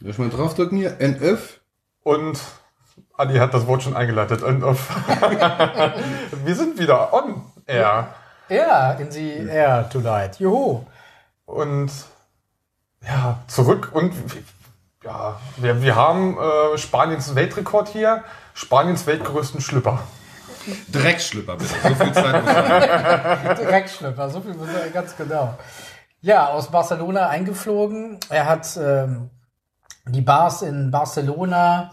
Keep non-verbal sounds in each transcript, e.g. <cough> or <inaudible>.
Lass mal draufdrücken hier. NF. Und Adi hat das Wort schon eingeleitet. Und auf <laughs> wir sind wieder on air. Ja, in the air tonight. Juhu. Und ja, zurück und ja, wir, wir haben äh, Spaniens Weltrekord hier, Spaniens weltgrößten Schlüpper. Dreckschlüpper, bitte. So viel Zeit muss sein. <laughs> Dreckschlüpper, so viel muss er ganz genau. Ja, aus Barcelona eingeflogen. Er hat ähm, die Bars in Barcelona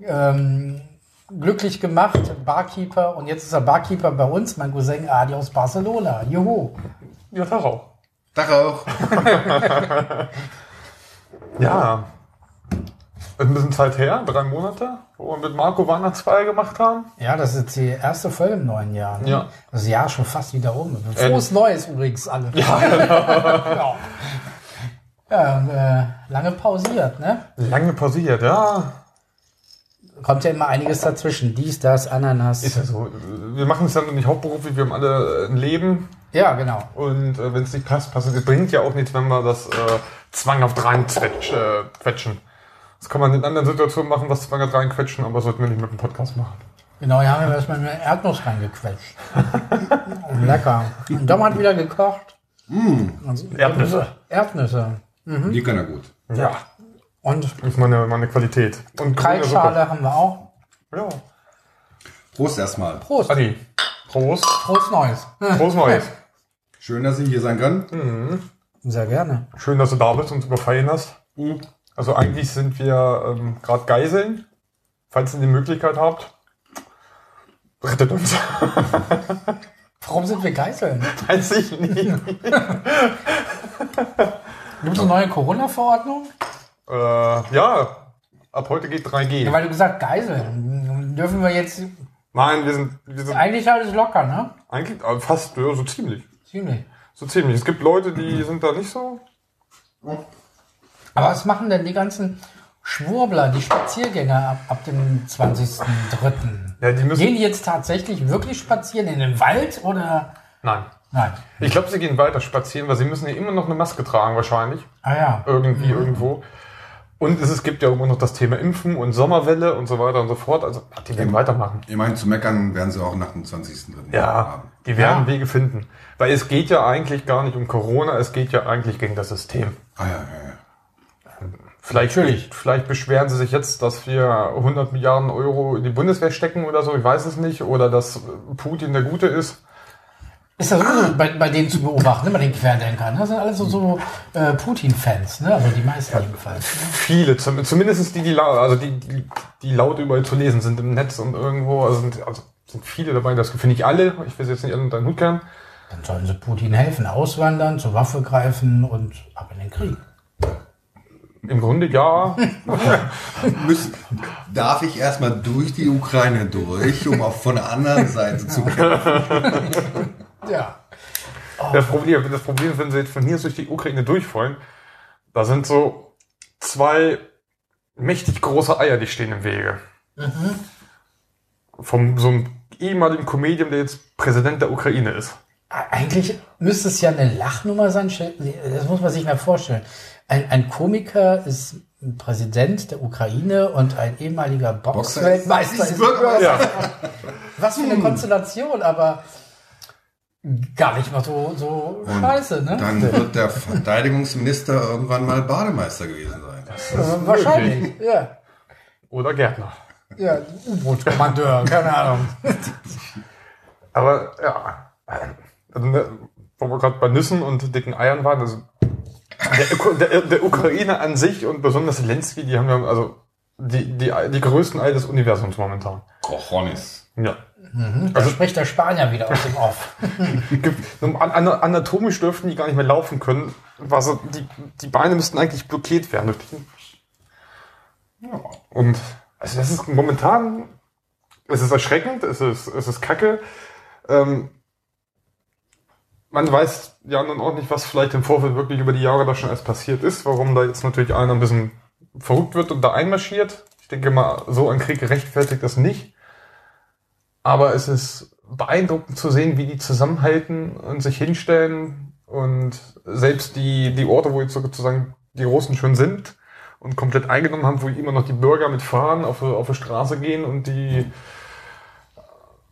ähm, glücklich gemacht, Barkeeper. Und jetzt ist er Barkeeper bei uns, mein Cousin Adi aus Barcelona. Juhu. Ja, darauf. Dach auch. <laughs> Ja. Ist ein bisschen Zeit her, drei Monate, wo wir mit Marco Weihnachtsfeier gemacht haben. Ja, das ist die erste Folge im neuen Jahr. Ne? Ja. Das Jahr schon fast wieder rum. Frohes Neues übrigens alle. Ja, <laughs> ja. Ja, und, äh, lange pausiert, ne? lange pausiert, ja. Kommt ja immer einiges dazwischen. Dies, das, Ananas. Ist ja so. Wir machen es dann nicht hauptberuflich, wir haben alle ein Leben. Ja, genau. Und äh, wenn es nicht passt, passt es. Es bringt ja auch nichts, wenn wir das äh, zwanghaft reinquetschen. Äh, quetschen. Das kann man in anderen Situationen machen, was zwanghaft reinquetschen, aber sollten wir nicht mit dem Podcast machen. Genau, hier haben wir erstmal eine Erdnuss reingequetscht. <laughs> Lecker. Und Dom hat wieder gekocht. Also, Erdnüsse. Erdnüsse. Die kann er gut. Ja. Und Das ist meine, meine Qualität. Und grüne Kaltschale haben wir auch. Ja. Prost erstmal. Prost. Adi. Prost. Frohes Neues. Prost Neues. Schön, dass Sie hier sein können. Sehr gerne. Schön, dass du da bist und uns überfallen hast. Mhm. Also eigentlich sind wir ähm, gerade Geiseln. Falls ihr die Möglichkeit habt, rettet uns. <laughs> Warum sind wir Geiseln? Weiß ich nicht. <laughs> Gibt es eine neue Corona-Verordnung? äh, ja, ab heute geht 3G. Ja, weil du gesagt Geiseln. Dürfen wir jetzt Nein, wir sind, wir sind eigentlich alles locker, ne? eigentlich äh, fast ja, so ziemlich. Ziemlich. So ziemlich. Es gibt Leute, die sind da nicht so. Aber was machen denn die ganzen Schwurbler, die Spaziergänger ab, ab dem 20.03.? Ja, die müssen. Gehen die jetzt tatsächlich wirklich spazieren in den Wald oder? Nein. Nein. Ich glaube, sie gehen weiter spazieren, weil sie müssen ja immer noch eine Maske tragen wahrscheinlich. Ah ja. Irgendwie, irgendwo. Und es, es gibt ja immer noch das Thema Impfen und Sommerwelle und so weiter und so fort. Also die werden weitermachen. Immerhin zu meckern werden Sie auch nach dem 20. drin Ja, haben. die werden Ja. Wege finden. Weil es geht ja eigentlich gar nicht um Corona, es geht ja eigentlich gegen das System. Ah ja, ja, ja. Vielleicht, Natürlich. vielleicht beschweren sie sich jetzt, dass wir 100 Milliarden Euro in die Bundeswehr stecken oder so, ich weiß es nicht. Oder dass Putin der Gute ist. Ist das so bei, bei denen zu beobachten, ne? bei den Querdenkern? ne? Das sind alles so, so äh, Putin-Fans, ne? also die meisten jedenfalls. Viele, zum, zumindest die, die, lau- also die, die, die laut überall zu lesen sind im Netz und irgendwo. Also sind, also sind viele dabei, das finde ich alle. Ich will sie jetzt nicht an deinen Hut kehren. Dann sollen sie Putin helfen, auswandern, zur Waffe greifen und ab in den Krieg. Im Grunde ja. <laughs> Müssen, darf ich erstmal durch die Ukraine durch, um auch von der anderen Seite zu kämpfen? <laughs> Ja. Das Problem, das Problem ist, wenn sie jetzt von hier durch die Ukraine durchwollen, da sind so zwei mächtig große Eier, die stehen im Wege. Vom so einem ehemaligen Comedian, der jetzt Präsident der Ukraine ist. Eigentlich müsste es ja eine Lachnummer sein. Das muss man sich mal vorstellen. Ein, ein Komiker ist ein Präsident der Ukraine und ein ehemaliger Boxweltmeister ist Bürgermeister. Ja, Was für eine Konstellation, aber gar nicht mal so, so scheiße, ne? Dann wird der Verteidigungsminister irgendwann mal Bademeister gewesen sein. Äh, Wahrscheinlich, ja. oder Gärtner. Ja, U-Boot-Kommandeur, keine Ahnung. Aber ja, also, ne, wo wir gerade bei Nüssen und dicken Eiern waren, also der, der, der Ukraine an sich und besonders Zelensky, die haben ja also die, die, die größten Eier des Universums momentan. Cojones. Ja. Da spricht der Spanier wieder aus dem Off. <laughs> Anatomisch dürften die gar nicht mehr laufen können. War so, die, die Beine müssten eigentlich blockiert werden. Ja. Und also das ist momentan, es ist erschreckend, es ist, es ist kacke. Ähm, man weiß ja nun auch nicht, was vielleicht im Vorfeld wirklich über die Jahre da schon erst passiert ist, warum da jetzt natürlich einer ein bisschen verrückt wird und da einmarschiert. Ich denke mal, so ein Krieg rechtfertigt das nicht. Aber es ist beeindruckend zu sehen, wie die zusammenhalten und sich hinstellen und selbst die, die Orte, wo jetzt sozusagen die Russen schon sind und komplett eingenommen haben, wo immer noch die Bürger mit Fahren auf, auf die Straße gehen und die,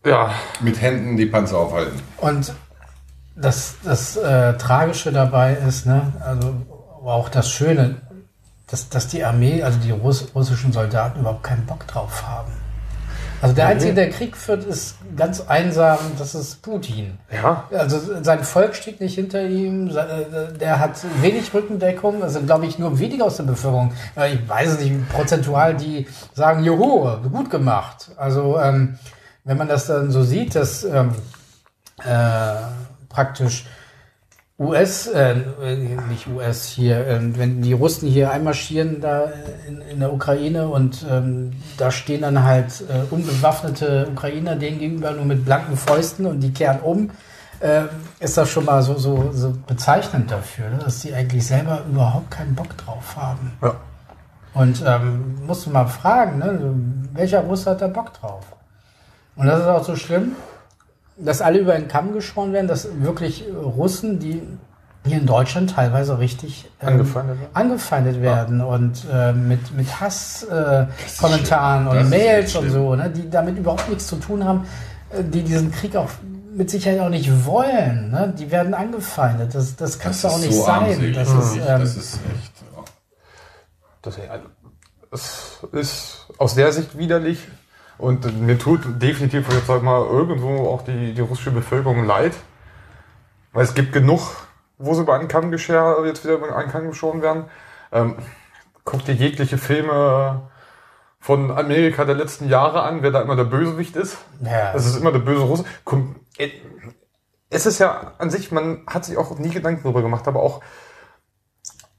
ja, Mit Händen die Panzer aufhalten. Und das, das äh, Tragische dabei ist, ne, also auch das Schöne, dass, dass die Armee, also die Russ russischen Soldaten überhaupt keinen Bock drauf haben. Also der Einzige, der Krieg führt, ist ganz einsam, das ist Putin. ja, Also sein Volk steht nicht hinter ihm, äh, der hat wenig Rückendeckung, also glaube ich nur wenige aus der Bevölkerung, äh, ich weiß es nicht, prozentual, die sagen, juhu, gut gemacht. Also ähm, wenn man das dann so sieht, dass ähm, äh, praktisch US, äh, nicht US hier, äh, wenn die Russen hier einmarschieren da in, in der Ukraine und ähm, da stehen dann halt äh, unbewaffnete Ukrainer denen gegenüber nur mit blanken Fäusten und die kehren um, äh, ist das schon mal so, so, so bezeichnend dafür, ne? dass die eigentlich selber überhaupt keinen Bock drauf haben. ja. Und ähm, musst du mal fragen, ne, welcher Russe hat da Bock drauf? Und das ist auch so schlimm, dass alle über den Kamm geschoren werden, dass wirklich Russen, die hier in Deutschland teilweise richtig ähm, Angefeindet werden. angefeindet werden und äh, mit, mit Hasskommentaren äh, und Mails und so, ne, die damit überhaupt nichts zu tun haben, äh, die diesen Krieg auch mit Sicherheit auch nicht wollen. Ne? Die werden angefeindet. Das, das kann doch auch nicht so sein. Das ist, ähm, das ist echt. oh. Das, es ist aus der Sicht widerlich und mir tut definitiv jetzt sag mal irgendwo auch die, die russische Bevölkerung leid, weil es gibt genug, wo sie über einen Kamm jetzt wieder über einen Kamm geschoren werden. Ähm, guck dir jegliche Filme von Amerika der letzten Jahre an, wer da immer der Bösewicht ist. Ja. Das ist immer der böse Russe. Äh, Es ist ja an sich, man hat sich auch nie Gedanken darüber gemacht, aber auch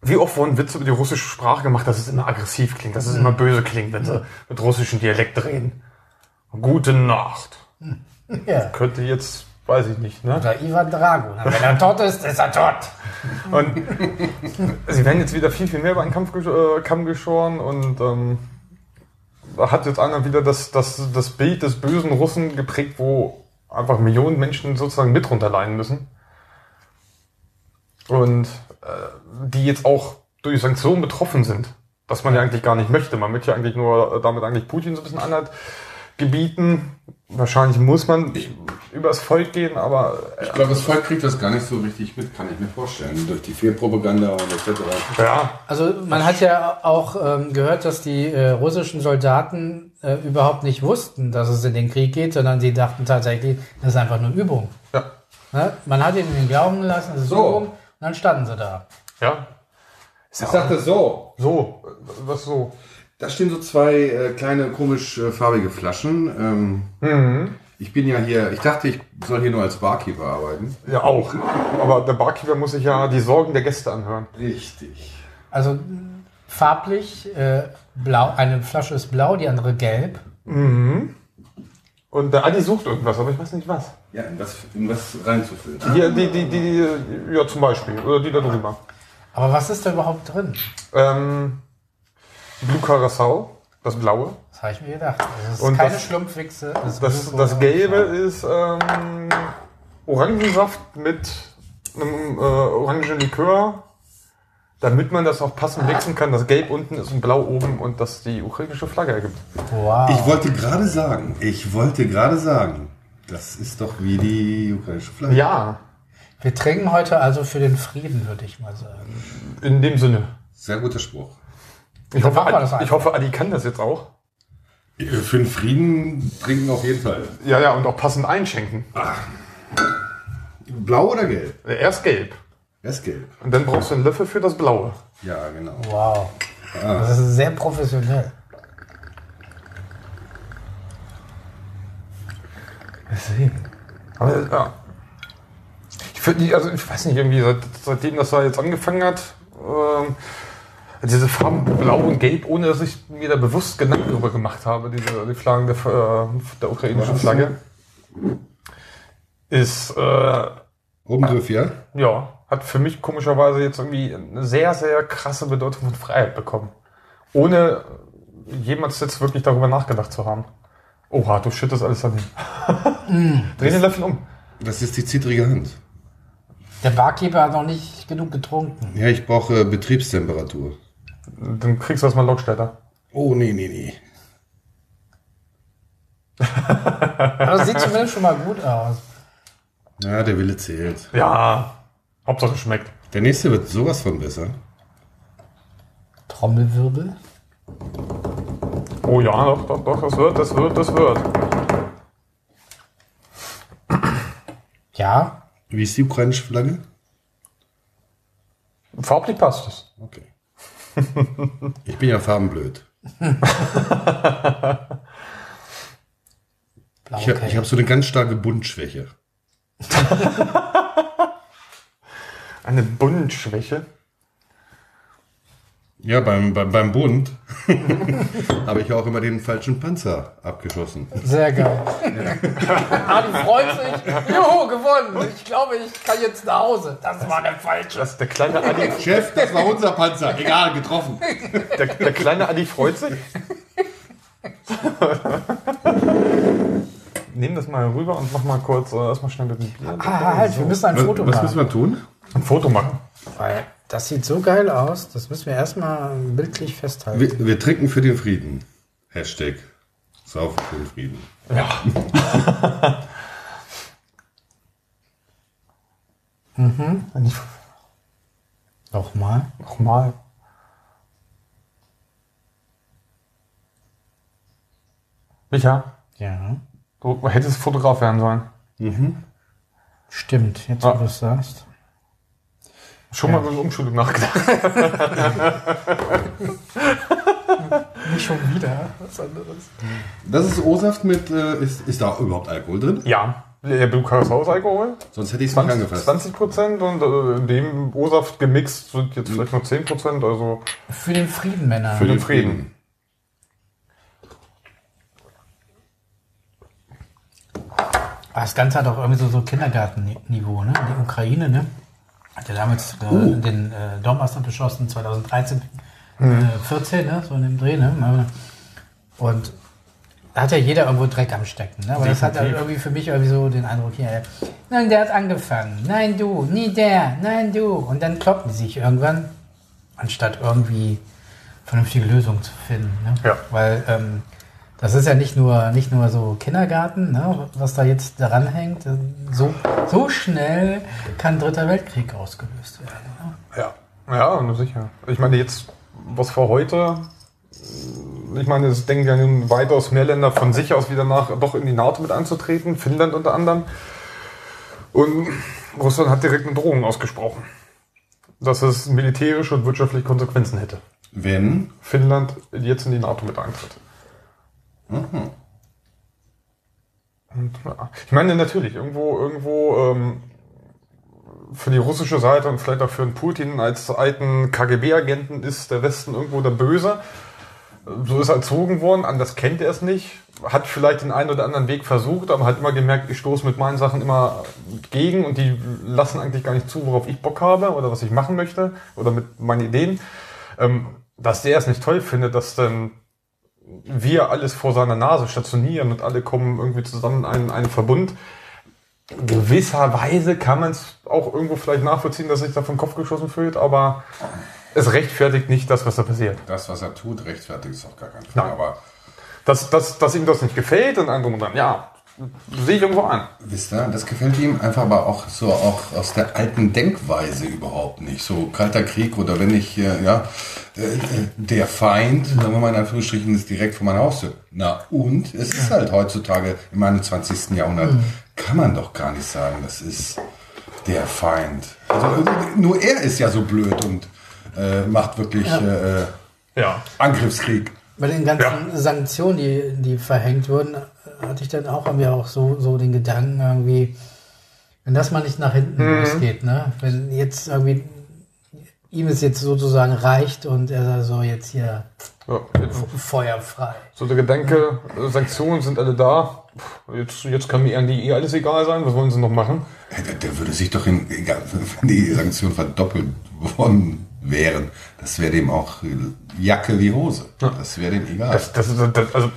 wie oft wurden Witze über die russische Sprache gemacht, dass es immer aggressiv klingt, dass es immer böse klingt, wenn sie mit russischem Dialekt reden. Gute Nacht. <laughs> ja. Könnte jetzt, weiß ich nicht, ne? Oder Ivan Drago. Na, Wenn er tot ist, ist er tot. Und sie werden jetzt wieder viel, viel mehr über einen Kampf gesch äh, Kamm geschoren und ähm, hat jetzt einer wieder das, das, das Bild des bösen Russen geprägt, wo einfach Millionen Menschen sozusagen mit runterleiden müssen. Und äh, die jetzt auch durch Sanktionen betroffen sind. Was man ja eigentlich gar nicht möchte. Man möchte ja eigentlich nur äh, damit eigentlich Putin so ein bisschen anhat gebieten. Wahrscheinlich muss man übers Volk gehen, aber Ich glaube, das Volk kriegt das gar nicht so richtig mit, kann ich mir vorstellen. Durch die Fehlpropaganda und etc. äh, ja, Also man hat ja auch ähm, gehört, dass die äh, russischen Soldaten äh, überhaupt nicht wussten, dass es in den Krieg geht, sondern sie dachten tatsächlich, das ist einfach nur Übung. ja, Ne? Man hat ihnen den Glauben gelassen, das ist So. Übung, dann standen sie da. ja. Ich sagte so. So, was so? Da stehen so zwei äh, kleine komisch äh, farbige Flaschen. Ähm, Ich bin ja hier, ich dachte, ich soll hier nur als Barkeeper arbeiten. Ja, auch. Aber der Barkeeper muss sich ja die Sorgen der Gäste anhören. Richtig. Also farblich äh, blau, eine Flasche ist blau, die andere gelb. Und der Adi sucht irgendwas, aber ich weiß nicht was. Ja, in was, in was reinzufüllen. Hier, die, die, die, ja, zum Beispiel. Oder die da drüber. Aber was ist da überhaupt drin? Ähm, Blue Curacao, das blaue. Das habe ich mir gedacht. Das ist Und keine das- Schlumpfwichse. Das, Blue das Curacao. gelbe ist ähm, Orangensaft mit einem äh, orangen Likör, damit man das auch passend mixen kann. Das Gelb unten ist und Blau oben und das die ukrainische Flagge ergibt. Wow. Ich wollte gerade sagen, ich wollte gerade sagen, das ist doch wie die ukrainische Flagge. Ja, Wir trinken heute also für den Frieden, würde ich mal sagen. in dem Sinne. Sehr guter Spruch. Ich hoffe, Adi, ich hoffe, Adi kann das jetzt auch. Für den Frieden trinken auf jeden Fall. Ja, ja, und auch passend einschenken. Blau oder gelb? Erst gelb. Ist gelb. Und dann brauchst du einen Löffel für das Blaue. Ja, genau. Wow. Das ist sehr professionell. Deswegen. Aber ja. Ich finde also ich weiß nicht, irgendwie, seit, seitdem das da jetzt angefangen hat, ähm, diese Farben Blau und Gelb, ohne dass ich mir da bewusst Gedanken darüber gemacht habe, diese die Flaggen der, äh, der ukrainischen Flagge, ist äh, Rumgriff, ja? ja, hat für mich komischerweise jetzt irgendwie eine sehr, sehr krasse Bedeutung von Freiheit bekommen. Ohne jemals jetzt wirklich darüber nachgedacht zu haben. Oha, du schüttest alles daneben. <laughs> Dreh den Löffel um. Das ist die zittrige Hand. Der Barkeeper hat noch nicht genug getrunken. Ja, ich brauche äh, Betriebstemperatur. Dann kriegst du erstmal Lockstädter. Oh, nee, nee, nee. Aber <laughs> das sieht zumindest schon mal gut aus. Ja, der Wille zählt. Ja, Hauptsache schmeckt. Der nächste wird sowas von besser. Trommelwirbel. Oh ja, doch, doch, doch, das wird, das wird, das wird. Ja, Wie ist die ukrainische Flagge? Farblich passt es. Okay. <laughs> Ich bin ja farbenblöd. <laughs> blau. Ich, hab- ich habe so eine ganz starke Buntschwäche. <laughs> Eine Buntschwäche. Ja, beim, beim, beim Bund <laughs> habe ich auch immer den falschen Panzer abgeschossen. Sehr geil. Adi freut sich. Juhu, gewonnen. Ich glaube, ich kann jetzt nach Hause. Das war der falsche. Das, der, kleine Adi, Chef, das war unser Panzer. Egal, getroffen. der, der kleine Adi freut sich. Nimm das mal rüber und mach mal kurz äh, erstmal schnell mit dem Bier. Ah, halt, wir müssen ein Was, Foto was machen. müssen wir tun? Ein Foto machen. Weil das sieht so geil aus. Das müssen wir erstmal bildlich festhalten. Wir, wir trinken für den Frieden. Hashtag Saufen für den Frieden. Ja. <laughs> mhm. Nochmal. nochmal. Micha, Ja. du hättest Fotograf werden sollen. Stimmt, jetzt wo Ah. du es sagst. Schon mal über eine Umschulung nachgedacht. <laughs> Nicht schon wieder. Was anderes. Das ist O-Saft mit, äh, ist, ist da überhaupt Alkohol drin? Ja. Der Blue-Alkohol. Sonst hätte ich es nicht 20, angefasst. 20 Prozent und äh, in dem O-Saft gemixt sind jetzt vielleicht noch 10 Prozent. Also Für den Frieden, Männer. Für den Frieden. Das Ganze hat auch irgendwie so, so Kindergartenniveau, ne? Die Ukraine, ne? Hat ja damals äh, den äh, Donbass beschossen, 2013, äh, 14, ne? So in dem Dreh, ne? Und da hat ja jeder irgendwo Dreck am Stecken, ne? Aber das hat ja Definitiv. irgendwie für mich irgendwie so den Eindruck, hier, nein, der hat angefangen, nein, du, nie der, nein, du. Und dann kloppen die sich irgendwann, anstatt irgendwie vernünftige Lösungen zu finden, ne? Ja. Weil, ähm, das ist ja nicht nur, nicht nur so Kindergarten, ne, was da jetzt daran hängt. So, so schnell kann Dritter Weltkrieg ausgelöst werden. Ne? Ja. Ja, nur sicher. Ich meine, jetzt, was für heute, ich meine, es denken ja nun weitaus mehr Länder von sich aus wieder nach, doch in die NATO mit anzutreten, Finnland unter anderem. Und Russland hat direkt eine Drohung ausgesprochen, dass es militärische und wirtschaftliche Konsequenzen hätte. Wenn, Finnland jetzt in die NATO mit eintritt. Ja. Ich meine, natürlich, irgendwo, irgendwo ähm, für die russische Seite und vielleicht auch für den Putin als alten KGB-Agenten ist der Westen irgendwo der Böse. So ist er erzogen worden, anders kennt er es nicht. Hat vielleicht den einen oder anderen Weg versucht, aber hat immer gemerkt, ich stoße mit meinen Sachen immer gegen und die lassen eigentlich gar nicht zu, worauf ich Bock habe oder was ich machen möchte oder mit meinen Ideen. Ähm, dass der es nicht toll findet, dass dann wir alles vor seiner Nase stationieren und alle kommen irgendwie zusammen in einen, einen Verbund. Gewisserweise kann man es auch irgendwo vielleicht nachvollziehen, dass sich da vom Kopf geschossen fühlt, aber es rechtfertigt nicht das, was da passiert. das, was er tut, rechtfertigt es auf gar keinen Fall. Nein. Aber Dass, dass, dass ihm das nicht gefällt und andere dann, ja, sehe ich irgendwo an. wisst ihr, das gefällt ihm einfach aber auch so auch aus der alten Denkweise überhaupt nicht. So kalter Krieg oder wenn ich, äh, ja, äh, äh, der Feind, sagen wir mal in Anführungsstrichen, ist direkt vor meiner Haustür. Na und? Es ist halt heutzutage im 21. Jahrhundert, kann man doch gar nicht sagen, das ist der Feind. Also äh, nur er ist ja so blöd und äh, macht wirklich äh, äh, Ja. Angriffskrieg. Bei den ganzen Sanktionen, die, die verhängt wurden, hatte ich dann auch irgendwie auch so, so den Gedanken irgendwie, wenn das mal nicht nach hinten losgeht, ne? Wenn jetzt irgendwie ihm es jetzt sozusagen reicht und er so jetzt hier ja jetzt, feuerfrei. so der Gedanke, äh, Sanktionen sind alle da. Jetzt, jetzt kann mir eigentlich eh alles egal sein. Was wollen sie noch machen? Ja, Der, der würde sich doch in, egal, wenn die Sanktionen verdoppelt worden wären, das wäre dem auch Jacke wie Hose. Das wäre dem egal. Das, das, das, also,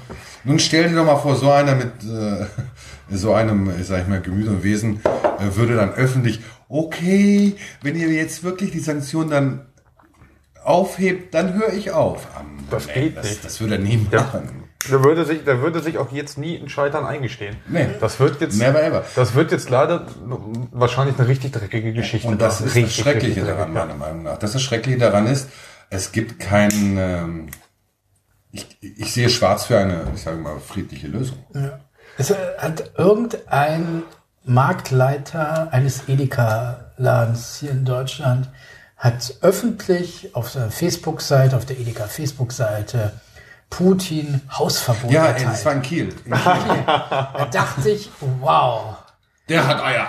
Nun stell dir doch mal vor, so einer mit äh, so einem, sag ich mal, Gemüse und Wesen äh, würde dann öffentlich, okay, wenn ihr jetzt wirklich die Sanktionen dann aufhebt, dann höre ich auf. Am- Das geht das, nicht. Das würde er nie Ja. Der würde sich, der würde sich auch jetzt nie in Scheitern eingestehen. Nee. Das wird jetzt, Never ever. das wird jetzt leider wahrscheinlich eine richtig dreckige Geschichte. Und das ist das Richtig, Schreckliche richtig daran, dreckig. meiner Meinung nach. Das, das Schreckliche daran ist, es gibt keinen, ähm, ich, ich sehe schwarz für eine, ich sage mal, friedliche Lösung. Es äh, hat irgendein Marktleiter eines Edeka-Ladens hier in Deutschland hat öffentlich auf seiner Facebook-Seite, auf der Edeka-Facebook-Seite Putin Hausverbot Ja, ey, das war in <laughs> Kiel. Da dachte ich, wow, Der hat Eier.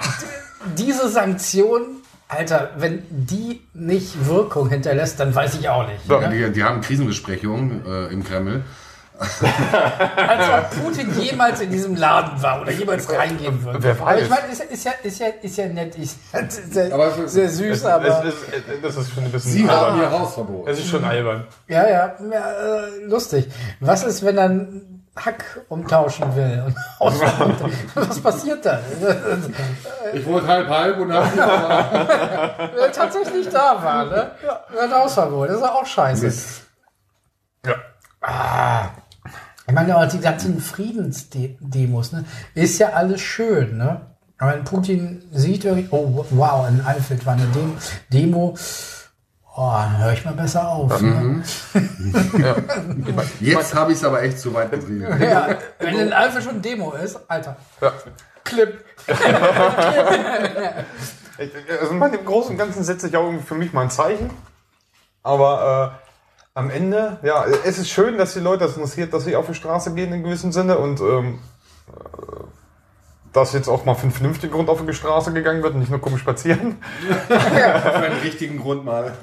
diese Sanktion, Alter, wenn die nicht Wirkung hinterlässt, dann weiß ich auch nicht. Ja, Ne? die, die haben Krisenbesprechungen äh, im Kreml. <laughs> Als ob Putin jemals in diesem Laden war oder jemals reingehen würde. Wer weiß. Aber ich meine, ist, ist, ja, ist, ja, ist ja nett, <laughs> ist sehr, Aber für- sehr süß, Es, aber. es, es, das ist schon ein bisschen Sie haben albern. ihr Hausverbot. Es ist schon albern. Ja, ja, ja äh, lustig. Was ist, wenn er einen Hack umtauschen will? Und? <laughs> Was passiert dann? Ich wurde halb halb und habe Wenn er tatsächlich da war, ne? Ja. Hausverbot. Das ist auch scheiße. Ja. Ich meine, auch die ganzen Friedensdemos, ne? Ist ja alles schön, ne? Aber wenn Putin sieht, oh wow, in Alfred war eine Dem Demo, oh, dann höre ich mal besser auf. Ne? <laughs> ja. Jetzt habe ich es aber echt zu weit getrieben. Ja, wenn in Alfred schon Demo ist, Alter. Ja. Clip. <laughs> Ich- Also in dem Großen und Ganzen setze ich auch irgendwie für mich mal ein Zeichen. Aber äh, am Ende, ja, es ist schön, dass die Leute das interessiert, dass sie auf die Straße gehen in gewissem Sinne und ähm, äh, dass jetzt auch mal für einen vernünftigen Grund auf die Straße gegangen wird und nicht nur komisch spazieren. Für einen richtigen Grund mal.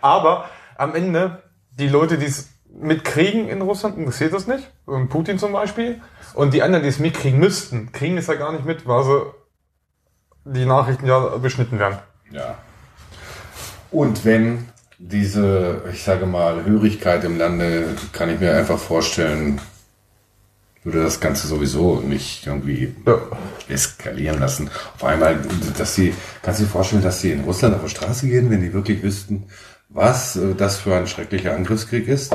Aber am Ende, die Leute, die es mitkriegen in Russland, interessiert das nicht. Und Putin zum Beispiel. Und die anderen, die es mitkriegen müssten, kriegen es ja gar nicht mit, weil sie die Nachrichten ja beschnitten werden. Ja. Und wenn diese, ich sage mal, Hörigkeit im Lande, kann ich mir einfach vorstellen, würde das Ganze sowieso nicht irgendwie Ja. eskalieren lassen. Auf einmal, dass sie, kannst du dir vorstellen, dass sie in Russland auf die Straße gehen, wenn die wirklich wüssten, was äh, das für ein schrecklicher Angriffskrieg ist?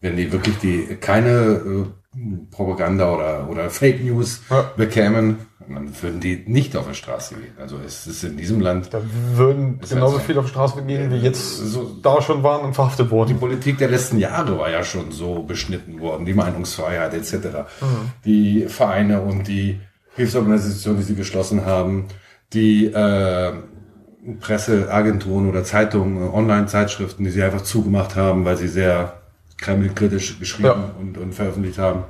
Wenn die wirklich die keine äh, Propaganda oder, oder Fake News Ja. bekämen, dann würden die nicht auf die Straße gehen. Also es ist in diesem Land Da würden genauso halt so. viele auf die Straße gehen, wie jetzt So- da schon waren und verhaftet Die wurden. Politik der letzten Jahre war ja schon so beschnitten worden, die Meinungsfreiheit etc. Die Vereine und die Hilfsorganisationen, die sie geschlossen haben, die äh, Presseagenturen oder Zeitungen, äh, Online-Zeitschriften, die sie einfach zugemacht haben, weil sie sehr kremlkritisch geschrieben Ja. und, und veröffentlicht haben.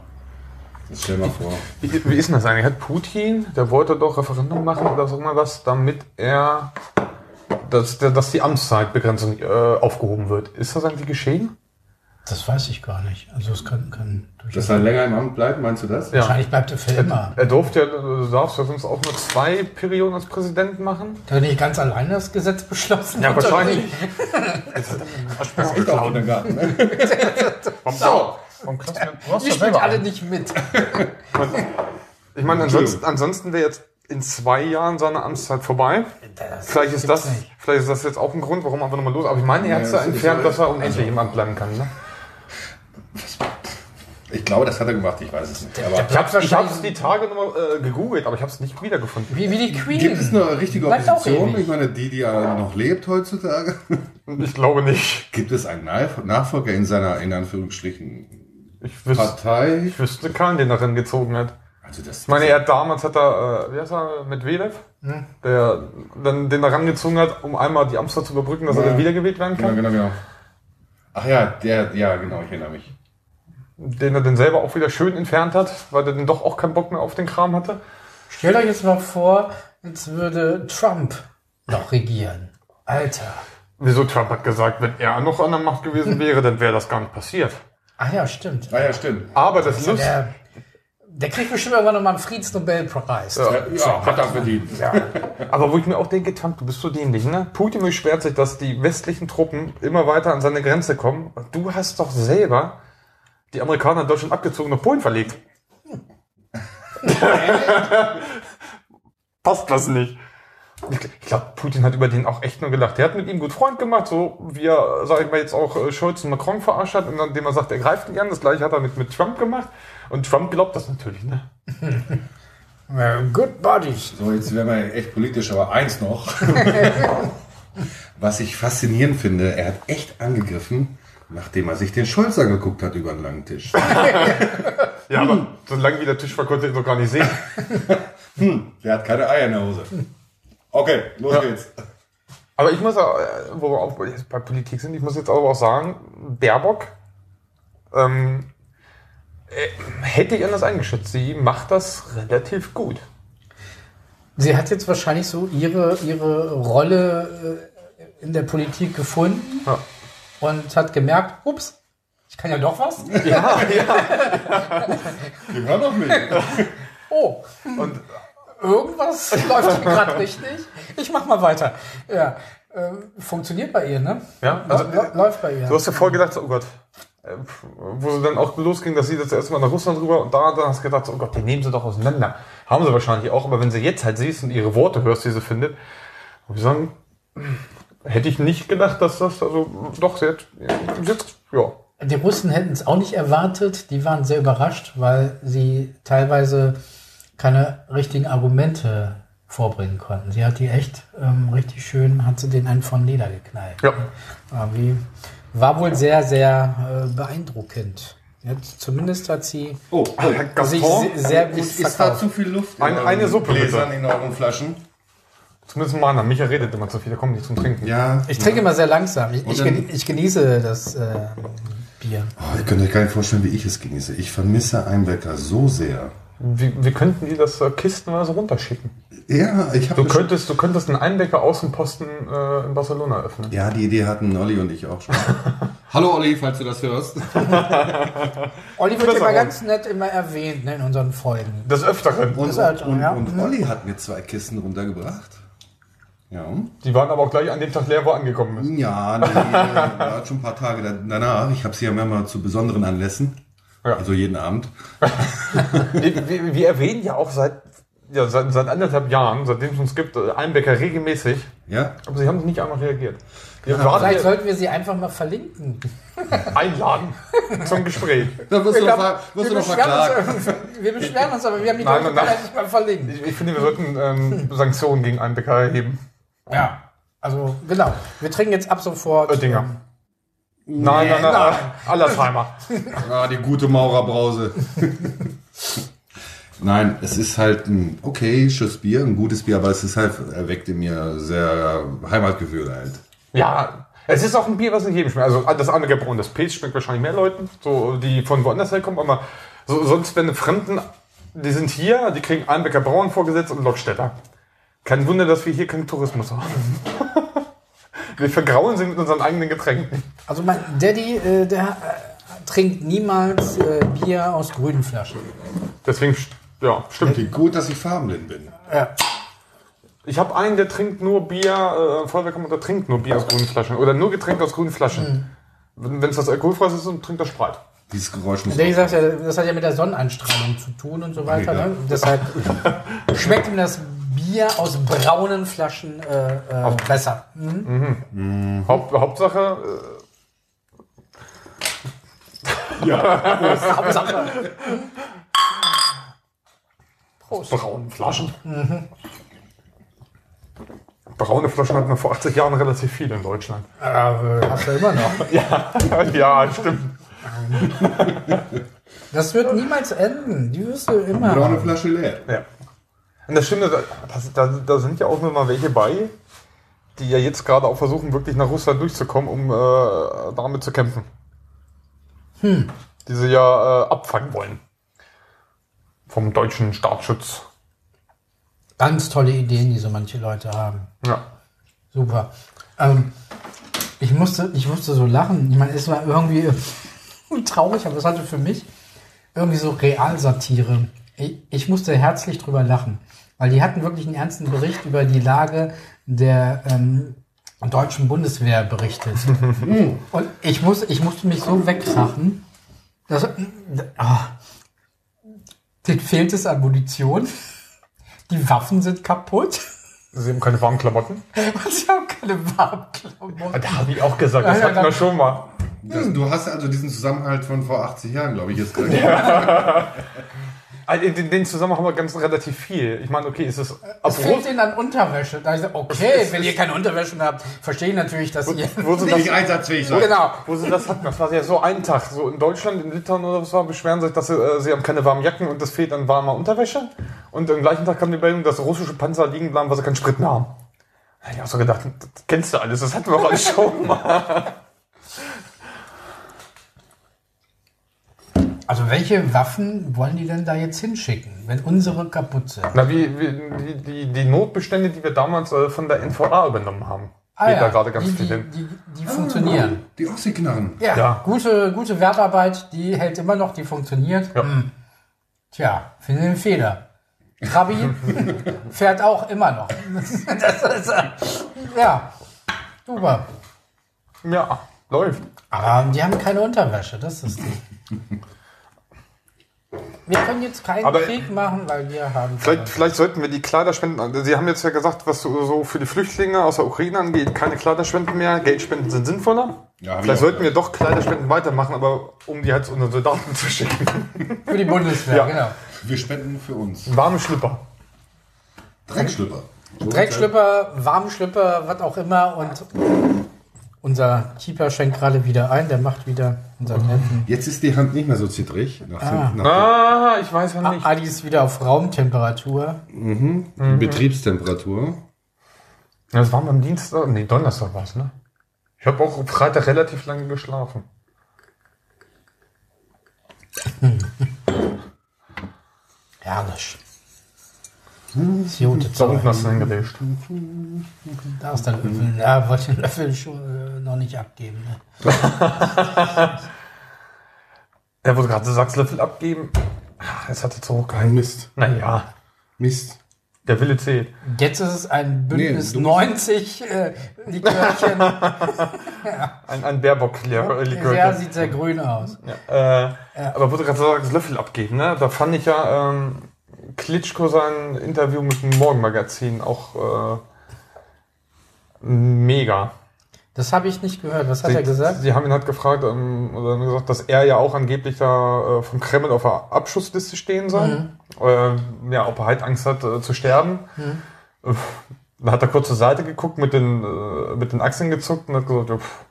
Stell mal vor. <laughs> Wie, wie ist denn das eigentlich? Hat Putin, der wollte doch Referendum machen oder so mal was, damit er, dass, der- dass die Amtszeitbegrenzung äh, aufgehoben wird. Ist das eigentlich geschehen? Das weiß ich gar nicht. Also es kann, kann durchaus. Dass er länger im Amt bleibt, meinst du das? Ja. Wahrscheinlich bleibt er für immer. Er durfte ja, du darfst ja sonst auch nur zwei Perioden als Präsident machen. Hat er nicht ganz alleine das Gesetz beschlossen? Ja, wahrscheinlich. <laughs> Das ist auch in Garten. Ne? <laughs> So. Warum klappst du du hast ja selber alle an. nicht mit. <laughs> Ich meine, ansonsten, ansonsten wäre jetzt in zwei Jahren seine Amtszeit vorbei. Das Vielleicht ist das, nicht. vielleicht ist das jetzt auch ein Grund, warum einfach nochmal los. Aber ich meine, er hat es Ja, entfernt, dass er unendlich im Amt bleiben kann. Ne? Ich glaube, das hat er gemacht, ich weiß es nicht. Aber Ich habe ich hab's die Tage nochmal äh, gegoogelt, aber ich habe es nicht wiedergefunden. Wie, wie die Queen. gibt es eine richtige Bleibt Opposition? Ich meine, die, die ja noch lebt heutzutage. Ich glaube nicht. Gibt es einen Nach- Nachfolger in seiner, in Anführungsstrichen, Ich wüsste, Partei? ich wüsste keinen, den darin gezogen hat. Also das, Ich meine, er hat damals hat er, äh, wie heißt er, Medvedev, der dann den da rangezogen hat, um einmal die Amtszeit zu überbrücken, dass er Ja. dann wiedergewählt werden genau, kann. genau, genau. Ach ja, der, ja, genau, ich erinnere mich. Den er dann selber auch wieder schön entfernt hat, weil er dann doch auch keinen Bock mehr auf den Kram hatte. Stellt euch jetzt mal vor, jetzt würde Trump noch regieren. Alter. Wieso Trump hat gesagt, wenn er noch an der Macht gewesen wäre, dann wäre das gar nicht passiert. Ach ja, stimmt. Ah ja, stimmt. Aber das Ja, Lust, der Der kriegt bestimmt irgendwann nochmal einen Friedensnobelpreis. Ja. Ja, hat er verdient. Ja. Aber wo ich mir auch denke, Trump, du bist so dämlich, ne? Putin beschwert sich, dass die westlichen Truppen immer weiter an seine Grenze kommen. Du hast doch selber die Amerikaner in Deutschland abgezogen nach Polen verlegt. <laughs> Passt das nicht? Ich, ich glaube, Putin hat über den auch echt nur gelacht. Der hat mit ihm gut Freund gemacht, so wie er, sag ich mal, jetzt auch äh, Scholz und Macron verarscht hat, indem er sagt, er greift ihn an. Das gleiche hat er mit, mit Trump gemacht. Und Trump glaubt das natürlich, ne? <laughs> Good buddies. So, jetzt werden wir echt politisch, aber eins noch. <laughs> Was ich faszinierend finde, er hat echt angegriffen, nachdem er sich den Scholz angeguckt hat über den langen Tisch. <laughs> Ja, aber solange wie der Tisch war, konnte er ihn doch gar nicht sehen. Der hat keine Eier in der Hose. Okay, los Ja. geht's. Aber ich muss auch, äh, wo wir auch jetzt bei Politik sind, ich muss jetzt aber auch sagen, Baerbock ähm, äh, hätte ich anders eingeschätzt. Sie macht das relativ gut. Sie hat jetzt wahrscheinlich so ihre, ihre Rolle äh, in der Politik gefunden Ja. und hat gemerkt, ups, ich kann ja doch was. <laughs> Ja, ja. Hören doch nicht. Oh, Und irgendwas läuft hier gerade richtig. Ich mach mal weiter. Ja, ähm, funktioniert bei ihr, ne? Ja, also, läuft bei ihr. du hast ja vorher gedacht, so, oh Gott, äh, wo sie dann auch losging, dass sie das erste Mal nach Russland rüber und da dann hast du gedacht, so, oh Gott, die nehmen sie doch auseinander. Haben sie wahrscheinlich auch, aber wenn sie jetzt halt siehst und ihre Worte hörst, die sie findet, muss ich sagen, hätte ich nicht gedacht, dass das, also doch, sie hat, jetzt, ja. Die Russen hätten es auch nicht erwartet. Die waren sehr überrascht, weil sie teilweise keine richtigen Argumente vorbringen konnten. Sie hat die echt ähm, richtig schön, hat sie den einen von Leder geknallt. Ja. War, wie, war wohl sehr, sehr äh, beeindruckend. Jetzt, zumindest hat sie Oh, sich Gaston, se- sehr gut ist, ist da zu viel Luft in Eine- euren eine Suppe. Gläsern, in euren Flaschen? Zumindest Mana. Micha redet immer zu viel, da kommt nicht zum Trinken. Ja. Ich trinke immer sehr langsam. Ich, ich, ich genieße das äh, Bier. Oh, ihr könnt euch gar nicht vorstellen, wie ich es genieße. Ich vermisse Einbecker so sehr. Wie, wie könnten die das äh, kistenweise runterschicken? Ja, ich Du habe könntest, du könntest einen Eindecker Außenposten äh, in Barcelona öffnen. Ja, die Idee hatten Olli und ich auch schon. <laughs> Hallo Olli, falls du das hörst. <laughs> Olli wird immer ganz nett immer erwähnt ne, in unseren Folgen. Des Öfteren. Und, halt so, und, ja. und Olli hat mir zwei Kisten runtergebracht. Ja. Die waren aber auch gleich an dem Tag leer, wo angekommen ist. Ja, nee, <laughs> war schon ein paar Tage da- danach. Ich habe sie ja mehrmal zu besonderen Anlässen. Ja. Also jeden Abend. <laughs> Wir, wir, wir erwähnen ja auch seit, ja, seit, seit anderthalb Jahren, seitdem es uns gibt, äh, Einbecker regelmäßig. Ja. Aber sie haben nicht einmal reagiert. Wir Vielleicht sollten wir sie einfach mal verlinken. <laughs> einladen zum Gespräch. Da wirst du Wir noch, haben- du wir, noch uns, <laughs> wir beschweren uns, aber wir haben die Nein, nein, nein. nicht mal verlinkt. Ich, ich finde, wir sollten ähm, Sanktionen gegen Einbecker erheben. Ja. Also, genau. Wir trinken jetzt ab sofort. Oettinger. Nein, nein, nein, nein. Allersheimer. <laughs> Ah, die gute Maurerbrause. <laughs> Nein, es ist halt ein okayes Bier, ein gutes Bier, aber es ist halt, erweckt in mir sehr Heimatgefühl halt. Ja, es ist auch ein Bier, was nicht jedem schmeckt. Also das Einbecker Braun, das Pilz schmeckt wahrscheinlich mehr Leuten, so die von woanders herkommen, aber so, sonst, wenn Fremden, die sind hier, die kriegen Einbecker Braun vorgesetzt und Lockstädter. Kein Wunder, dass wir hier keinen Tourismus haben. <laughs> wir vergrauen sie mit unseren eigenen Getränken. Also, mein Daddy, äh, der äh, trinkt niemals äh, Bier aus grünen Flaschen. Deswegen, ja, stimmt. Wie gut, dass ich farbenblind bin. Ja. Ich habe einen, der trinkt nur Bier, äh, Feuerwehrkammer, der trinkt nur Bier aus grünen Flaschen. Oder nur Getränke aus grünen Flaschen. Wenn es das alkoholfrei ist, dann trinkt er Spreit. Dieses Geräusch muss Daddy sagt ja, das hat ja mit der Sonneneinstrahlung zu tun und so weiter. Ja. Ne? Deshalb <laughs> schmeckt ihm das Bier aus braunen Flaschen äh, äh, besser. Mhm. Haupt, Hauptsache, äh, <laughs> Hauptsache. Prost. braune Flaschen. Braune Flaschen hatten wir vor 80 Jahren relativ viel in Deutschland. Äh, hast du immer noch. <laughs> ja, stimmt. Das wird niemals enden. Die wirst du immer. Braune. Flasche leer. Ja. Das stimmt, da, das, da, da sind ja auch nur mal welche bei, die ja jetzt gerade auch versuchen, wirklich nach Russland durchzukommen, um äh, damit zu kämpfen. Hm. Die sie ja äh, abfangen wollen. Vom deutschen Staatsschutz. Ganz tolle Ideen, die so manche Leute haben. Ja. Super. Ähm, ich, musste, ich musste so lachen. Ich meine, es war irgendwie <laughs> traurig, aber es hatte für mich irgendwie so Realsatire. Ich, ich musste herzlich drüber lachen, weil die hatten wirklich einen ernsten Bericht über die Lage der ähm, deutschen Bundeswehr berichtet. <laughs> Und ich, muss, ich musste mich so wegkrachen. Das, ah, denen fehlt es an Munition. Die Waffen sind kaputt. Sie haben keine warmen Klamotten. <laughs> Sie haben keine Warmklamotten. Da habe ich auch gesagt, das Ja, ja, hatten wir schon mal. Das, du hast also diesen Zusammenhalt von vor 80 Jahren, glaube ich, jetzt gerade. <laughs> Also in den- den Zusammenhang haben wir ganz relativ viel. Ich meine, okay, ist es Es absurd. fehlt ihnen an Unterwäsche. Da ich so, okay, Es ist- wenn ihr keine Unterwäsche mehr habt, verstehe ich natürlich, dass ihr... Wo sie, Nicht das, einsatzfähig sein. Genau. wo sie das hatten, das war ja so ein Tag. So in Deutschland, in Litauen oder was war, beschweren sich, dass sie, äh, sie haben keine warmen Jacken und es fehlt an warmer Unterwäsche. Und am gleichen Tag kam die Meldung, dass russische Panzer liegen bleiben, weil sie keinen Sprit mehr haben. Da hab ich auch so gedacht, das kennst du alles, das hatten wir auch alles schon mal. <laughs> Also welche Waffen wollen die denn da jetzt hinschicken, wenn unsere kaputt sind? Na, wie, wie die, die, die Notbestände, die wir damals äh, von der NVA übernommen haben. Geht da gerade ganz die, viel die, hin. die, die funktionieren. Die Ossi-Knarren. Ja, Ja. Gute, gute Wertarbeit, die hält immer noch, die funktioniert. Ja. Hm. Tja, finde den Fehler. Trabi fährt auch immer noch. <laughs> Das ist, äh, ja, super. Ja, läuft. Aber die haben keine Unterwäsche, das ist das Ding. Wir können jetzt keinen Aber- Krieg machen, weil wir haben. Vielleicht, vielleicht sollten wir die Kleiderspenden. also Sie haben jetzt ja gesagt, was so für die Flüchtlinge aus der Ukraine angeht, keine Kleiderspenden mehr. Geldspenden sind sinnvoller. Ja, vielleicht sollten wir doch Kleiderspenden weitermachen, aber um die halt zu unseren Soldaten zu schicken. Für die Bundeswehr, Ja. genau. Wir spenden für uns. Warme Schlüpper. Dreckschlüpper. Dreckschlüpper, Warmschlüpper, was auch immer. Und unser Keeper schenkt gerade wieder ein. Der macht wieder unseren Neffen. Jetzt ist die Hand nicht mehr so zittrig. Nach, Ah. nach Ah, ich weiß ja nicht. Adi ist wieder auf Raumtemperatur. der Betriebstemperatur. Das war am Dienstag, nee, Donnerstag war es, ne? Ich habe auch Freitag relativ lange geschlafen. <laughs> Herrlich. Das gute Da Zeug. du hingelegt. Da ist der Löffel. Ja, wollte den Löffel schon äh, noch nicht abgeben. Ne? <laughs> Er wurde gerade sagst Löffel abgeben. Ah, Es hatte zu hoch. Mist. Naja, Mist. Der Wille zählt. Jetzt ist es ein Bündnis Nee, du musst- 90 äh, Likörchen. <laughs> <laughs> Ein, ein Baerbock-Likör. Der sieht sehr grün aus. Äh, Aber wo du gerade sagst, Löffel abgeben, ne? Da fand ich ja ähm, Klitschko sein Interview mit dem Morgenmagazin auch äh, mega. Das habe ich nicht gehört. Was hat Sie, er gesagt? Sie haben ihn halt gefragt, ähm, oder haben gesagt, dass er ja auch angeblich da äh, vom Kreml auf der Abschussliste stehen soll. Äh, ja, ob er halt Angst hat äh, zu sterben. Äh, Dann hat er kurz zur Seite geguckt, mit den, äh, mit den Achseln gezuckt und hat gesagt, pff,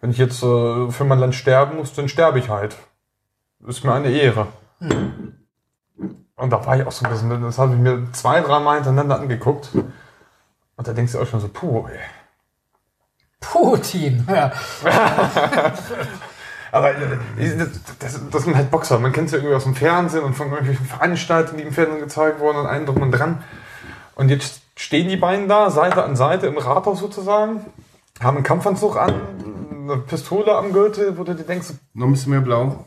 wenn ich jetzt äh, für mein Land sterben muss, dann sterbe ich halt. Ist mir eine Ehre. Und da war ich auch so ein bisschen, das habe ich mir zwei, dreimal hintereinander angeguckt. Und da denkst du auch schon so, puh, ey. Putin. <laughs> Ja. <laughs> Aber äh, das, das sind halt Boxer. Man kennt sie irgendwie aus dem Fernsehen und von irgendwelchen Veranstaltungen, die im Fernsehen gezeigt wurden und allem drum und dran. Und jetzt stehen die beiden da, Seite an Seite im Rathaus sozusagen, haben einen Kampfanzug an, eine Pistole am Gürtel, wo du dir denkst, Noch ein bisschen mehr blau.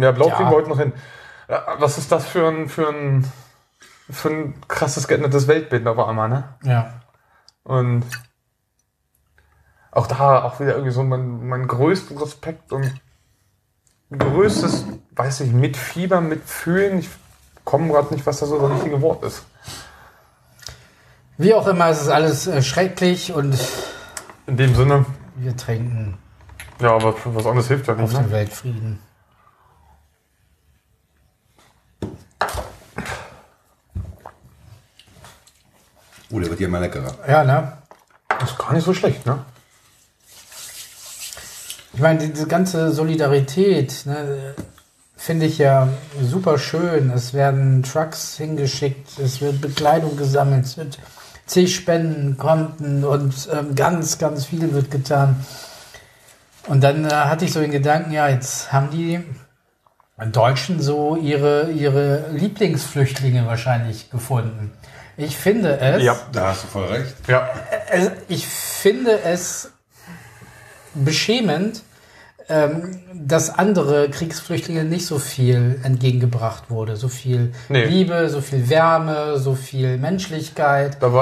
ja, blau Ja. kriegen wir heute noch hin. Ja, Was ist das für ein, für ein, für ein krasses geändertes Weltbild auf einmal, ne? ja. Und auch da auch wieder irgendwie so mein, mein größten Respekt und größtes, weiß ich, mitfiebern, mitfühlen. Ich komme gerade nicht, was da so das richtige Wort ist. Wie auch immer, es ist alles äh, schrecklich und In dem Sinne, wir trinken ja, aber was anderes hilft ja auf nicht. den Ne? Weltfrieden. Oh, der wird ja mal leckerer. Ja, ne? Das ist gar nicht so schlecht, ne? Ich meine, diese ganze Solidarität, ne, finde ich ja super schön. Es werden Trucks hingeschickt, es wird Bekleidung gesammelt, es wird zig Spendenkonten und ähm, ganz, ganz viel wird getan. Und dann äh, hatte ich so den Gedanken, ja, jetzt haben die Deutschen so ihre, ihre Lieblingsflüchtlinge wahrscheinlich gefunden. Ich finde es. Ja. Da hast du voll recht. Ja. Also ich finde es beschämend, ähm, dass andere Kriegsflüchtlinge nicht so viel entgegengebracht wurde. So viel Nee. Liebe, so viel Wärme, so viel Menschlichkeit. Da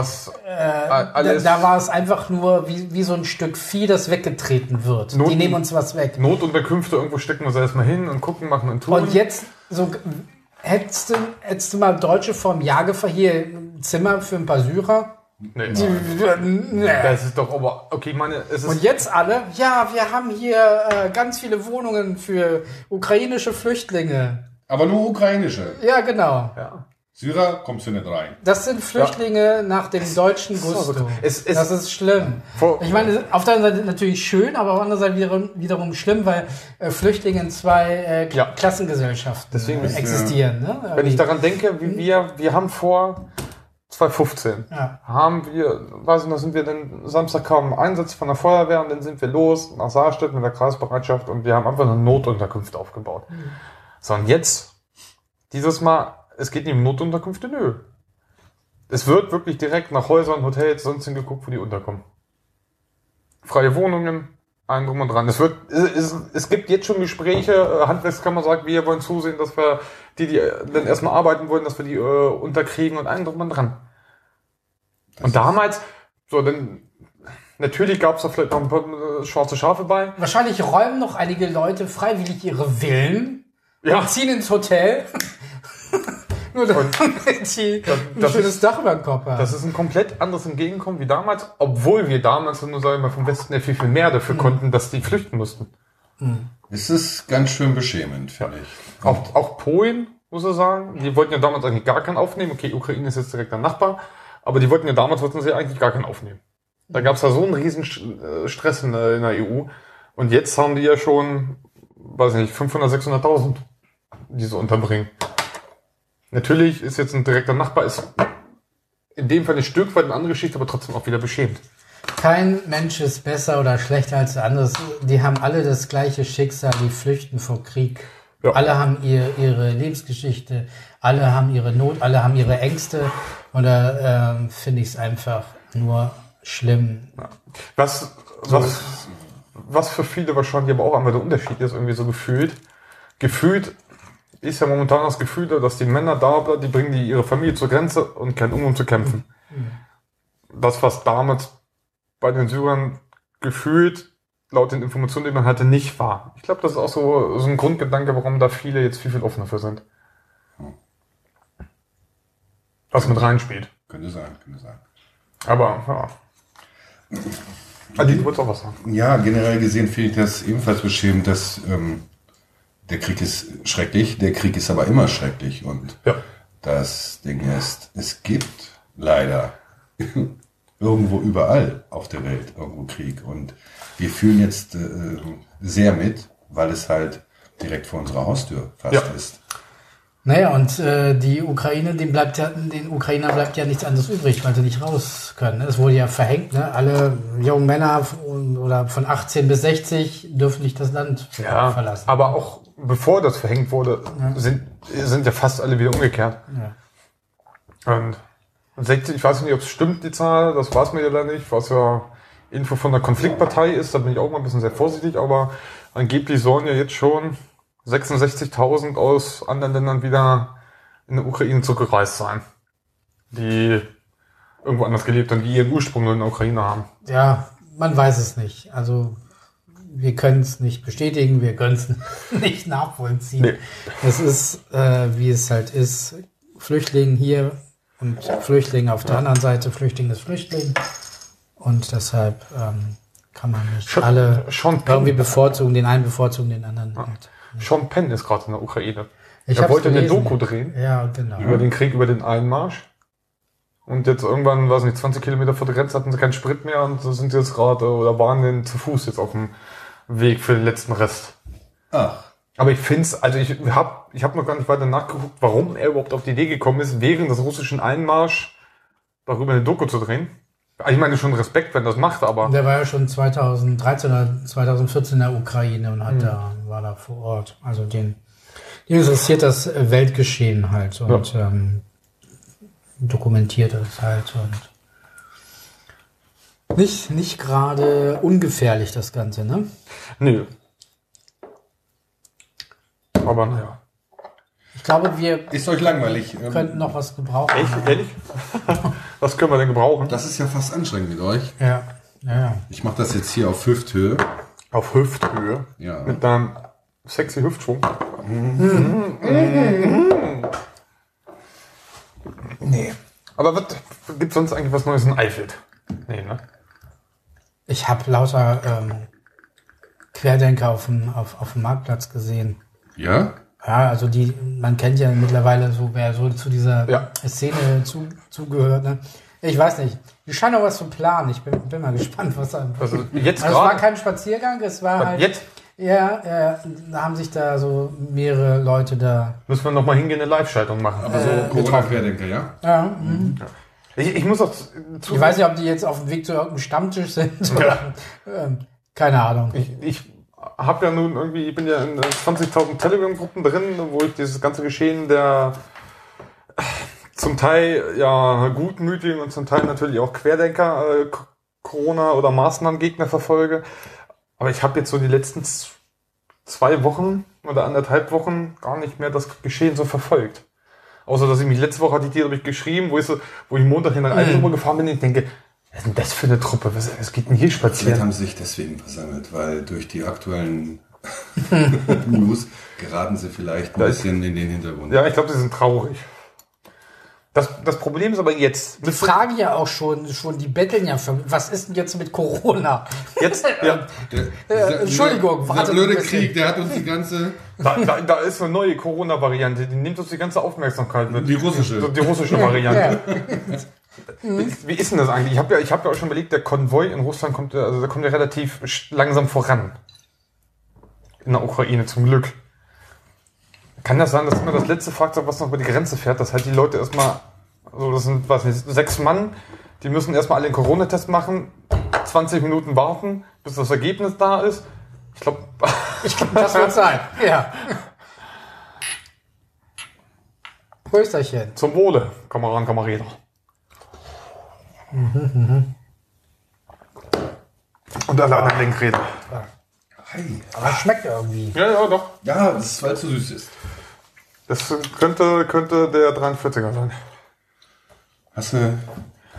Äh, da, alles da war es einfach nur wie, wie so ein Stück Vieh, das weggetreten wird. Not- Die nehmen uns was weg. Notunterkünfte irgendwo stecken wir sie erstmal hin und gucken, machen und tun. Und jetzt, so, hättest du, hättest du mal Deutsche vom Jahrgefer hier ein Zimmer für ein paar Syrer? Nee, Die, nee. das ist doch aber, okay, ich meine, es ist, Und jetzt alle, ja, wir haben hier äh, ganz viele Wohnungen für ukrainische Flüchtlinge. Aber nur ukrainische. Ja, genau. ja. Syrer kommst du nicht rein. Das sind Flüchtlinge nach dem deutschen Gusto. Es- es- das ist schlimm. Ich meine, auf der anderen Seite natürlich schön, aber auf der anderen Seite wiederum, wiederum schlimm, weil äh, Flüchtlinge in zwei äh, Ja. Klassengesellschaften Deswegen äh, ist, existieren. Ne? Wenn ich daran denke, wie wir, wir haben vor 2015, Ja. haben wir, weiß ich noch, sind wir dann, Samstag ein Einsatz von der Feuerwehr und dann sind wir los nach Saarstedt mit der Kreisbereitschaft und wir haben einfach eine Notunterkunft aufgebaut. So, und jetzt, dieses Mal, es geht nicht um Notunterkünfte, nö. Es wird wirklich direkt nach Häusern, Hotels, sonst hingeguckt, wo die unterkommen. Freie Wohnungen, allen drum und dran. Es wird, es, es, gibt jetzt schon Gespräche, äh, Handwerkskammer sagt, wir wollen zusehen, dass wir die, die äh, dann erstmal arbeiten wollen, dass wir die äh, unterkriegen und allen drum und dran. und damals, so, dann, natürlich gab es da vielleicht noch ein paar äh, schwarze Schafe bei. Wahrscheinlich räumen noch einige Leute freiwillig ihre Villen Ja. und ziehen ins Hotel. <laughs> Nur damit die <laughs> ein das schönes Dach über dem Kopf haben. Das ist ein komplett anderes Entgegenkommen wie damals, obwohl wir damals, nur sagen wir mal, vom Westen ja viel, viel mehr dafür konnten, dass die flüchten mussten. Es ist ganz schön beschämend, finde ich. Auch, auch Polen, muss ich sagen, die wollten ja damals eigentlich gar keinen aufnehmen. Okay, Ukraine ist jetzt direkt der Nachbar, aber die wollten ja damals, wollten sie eigentlich gar keinen aufnehmen. Da gab es ja so einen riesen äh, Stress in der, in der EU. Und jetzt haben die ja schon, weiß nicht, 500, 600.000, die sie unterbringen. Natürlich ist jetzt ein direkter Nachbar, ist in dem Fall ein Stück weit eine andere Geschichte, aber trotzdem auch wieder beschämt. Kein Mensch ist besser oder schlechter als der andere. Die haben alle das gleiche Schicksal, die flüchten vor Krieg. Ja. Alle haben ihr, ihre Lebensgeschichte, alle haben ihre Not, alle haben ihre Ängste. Und da ähm, finde ich es einfach nur schlimm. Was, was, was für viele wahrscheinlich aber auch einmal der Unterschied ist, irgendwie so gefühlt. Gefühlt ist ja momentan das Gefühl, da, dass die Männer da bleiben, die bringen die ihre Familie zur Grenze und keinen um, um zu kämpfen. Das, was damals bei den Syrern gefühlt, laut den Informationen, die man hatte, nicht war. Ich glaube, das ist auch so, so ein Grundgedanke, warum da viele jetzt viel, viel offener für sind. Was mit reinspielt. Könnte sein, könnte sein. Aber, ja. Adi, du wolltest auch was sagen. Ja, generell gesehen finde ich das ebenfalls beschämend, dass ähm, der Krieg ist schrecklich, der Krieg ist aber immer schrecklich und Ja. das Ding ist, es gibt leider <laughs> irgendwo überall auf der Welt irgendwo Krieg und wir fühlen jetzt äh, sehr mit, weil es halt direkt vor unserer Haustür fast Ja. ist. Naja, und äh, die Ukraine, den bleibt ja, den Ukrainern bleibt ja nichts anderes übrig, weil sie nicht raus können. ne? Es wurde ja verhängt, ne? Alle jungen Männer von- oder von 18 bis 60 dürfen nicht das Land Ja, verlassen. aber auch bevor das verhängt wurde, sind, sind ja fast alle wieder umgekehrt. Ja. Und 60, ich weiß nicht, ob es stimmt, die Zahl, das weiß man ja da nicht, was ja Info von der Konfliktpartei ist, da bin ich auch mal ein bisschen sehr vorsichtig, aber angeblich sollen ja jetzt schon 66.000 aus anderen Ländern wieder in der Ukraine zurückgereist sein, die irgendwo anders gelebt haben, die ihren Ursprung nur in der Ukraine haben. ja, man weiß es nicht. Also wir können es nicht bestätigen, wir können es <laughs> nicht nachvollziehen. Nee. Es ist, äh, wie es halt ist, Flüchtling hier und Flüchtling auf der anderen Seite, Flüchtling ist Flüchtling. Und deshalb ähm, kann man nicht Schon- alle schon irgendwie bevorzugen, den einen bevorzugen, den anderen halt. Sean Penn ist gerade in der Ukraine. Ich er wollte eine gelesen. Doku drehen. Ja, genau. über den Krieg, über den Einmarsch. Und jetzt irgendwann, weiß nicht, 20 Kilometer vor der Grenze hatten sie keinen Sprit mehr und sind jetzt gerade oder waren denn zu Fuß jetzt auf dem Weg für den letzten Rest. Ach, Aber ich find's, also ich habe ich hab noch gar nicht weiter nachgeguckt, warum er überhaupt auf die Idee gekommen ist, während des russischen Einmarsch darüber eine Doku zu drehen. Ich meine schon Respekt, wenn das macht, aber Der war ja schon 2013 oder 2014 in der Ukraine und hat da, war da vor Ort. Also den, den interessiert das Weltgeschehen halt und ähm, dokumentiert es halt und nicht, nicht gerade ungefährlich das Ganze, ne? nö. aber naja. Ich glaube, wir Ist euch langweilig? Ähm, könnten noch was gebrauchen. Echt? Ehrlich? <laughs> Was können wir denn gebrauchen? Das ist ja fast anstrengend mit euch. Ja. Ja, ja. Ich mache das jetzt hier auf Hüfthöhe. Auf Hüfthöhe. Ja. Mit deinem sexy Hüftschwung. Nee. Aber was gibt sonst eigentlich was Neues in Eifeld? Nee, ne? Ich habe lauter ähm, Querdenker auf dem, auf, auf dem Marktplatz gesehen. Ja? Ja, also die, man kennt ja mittlerweile so, wer so zu dieser Ja. Szene zu, zugehört. Ne? Ich weiß nicht. Die scheinen auch was zu planen. Ich bin, bin mal gespannt, was da. Also jetzt Also es war kein Spaziergang, es war halt. Jetzt Ja, äh, da haben sich da so mehrere Leute da. müssen wir nochmal hingehen, eine Live-Schaltung machen. Also Corona-Querdenker, ja? Ja, mhm. Ich, ich muss auch zu. Ich weiß nicht, ob die jetzt auf dem Weg zu irgendeinem Stammtisch sind. Oder, ähm, keine Ahnung. Ich, ich habe ja nun irgendwie, ich bin ja in äh, 20.000 Telegram-Gruppen drin, wo ich dieses ganze Geschehen der äh, zum Teil ja gutmütigen und zum Teil natürlich auch Querdenker, äh, Corona- oder Maßnahmengegner verfolge. Aber ich habe jetzt so die letzten zwei Wochen oder anderthalb Wochen gar nicht mehr das Geschehen so verfolgt. Außer dass ich mich letzte Woche hatte ich dir hab ich geschrieben, wo ich so, wo ich Montag in der Alten gefahren bin und ich denke, was ist denn das für eine Truppe? Was, was geht denn hier Vielleicht spazieren? haben sie sich deswegen versammelt, weil durch die aktuellen <laughs> News geraten sie vielleicht ein Da ist- bisschen in den Hintergrund. Ja, ich glaube, sie sind traurig. Das, das Problem ist aber jetzt. Die fragen ja auch schon, schon, die betteln ja für, was ist denn jetzt mit Corona? Jetzt, <laughs> ja, Der, Äh, Entschuldigung, dieser, warte dieser blöde. Krieg, der hat uns die ganze, da, da, da ist eine neue Corona-Variante, die nimmt uns die ganze Aufmerksamkeit mit. die russische. Die russische Variante. Wie, wie ist denn das eigentlich? Ich habe ja, ich hab ja auch schon überlegt, der Konvoi in Russland kommt, ja- also der kommt ja relativ langsam voran. In der Ukraine zum Glück. Kann das sein, dass immer das letzte Fahrzeug, was noch über die Grenze fährt, dass halt die Leute erstmal, also das sind was nicht, sechs Mann, die müssen erstmal alle den Corona-Test machen, 20 Minuten warten, bis das Ergebnis da ist. Ich glaube, <laughs> Ich glaube, das wird sein. Ja. Prösterchen. zum Wohle, Kameraden, Kamerader. Und alle anderen Lenkräder. Hi. Aber es schmeckt irgendwie. Ja, ja, doch. Ja, das ist, weil es zu süß ist. Das könnte, könnte der 43er sein. Hast du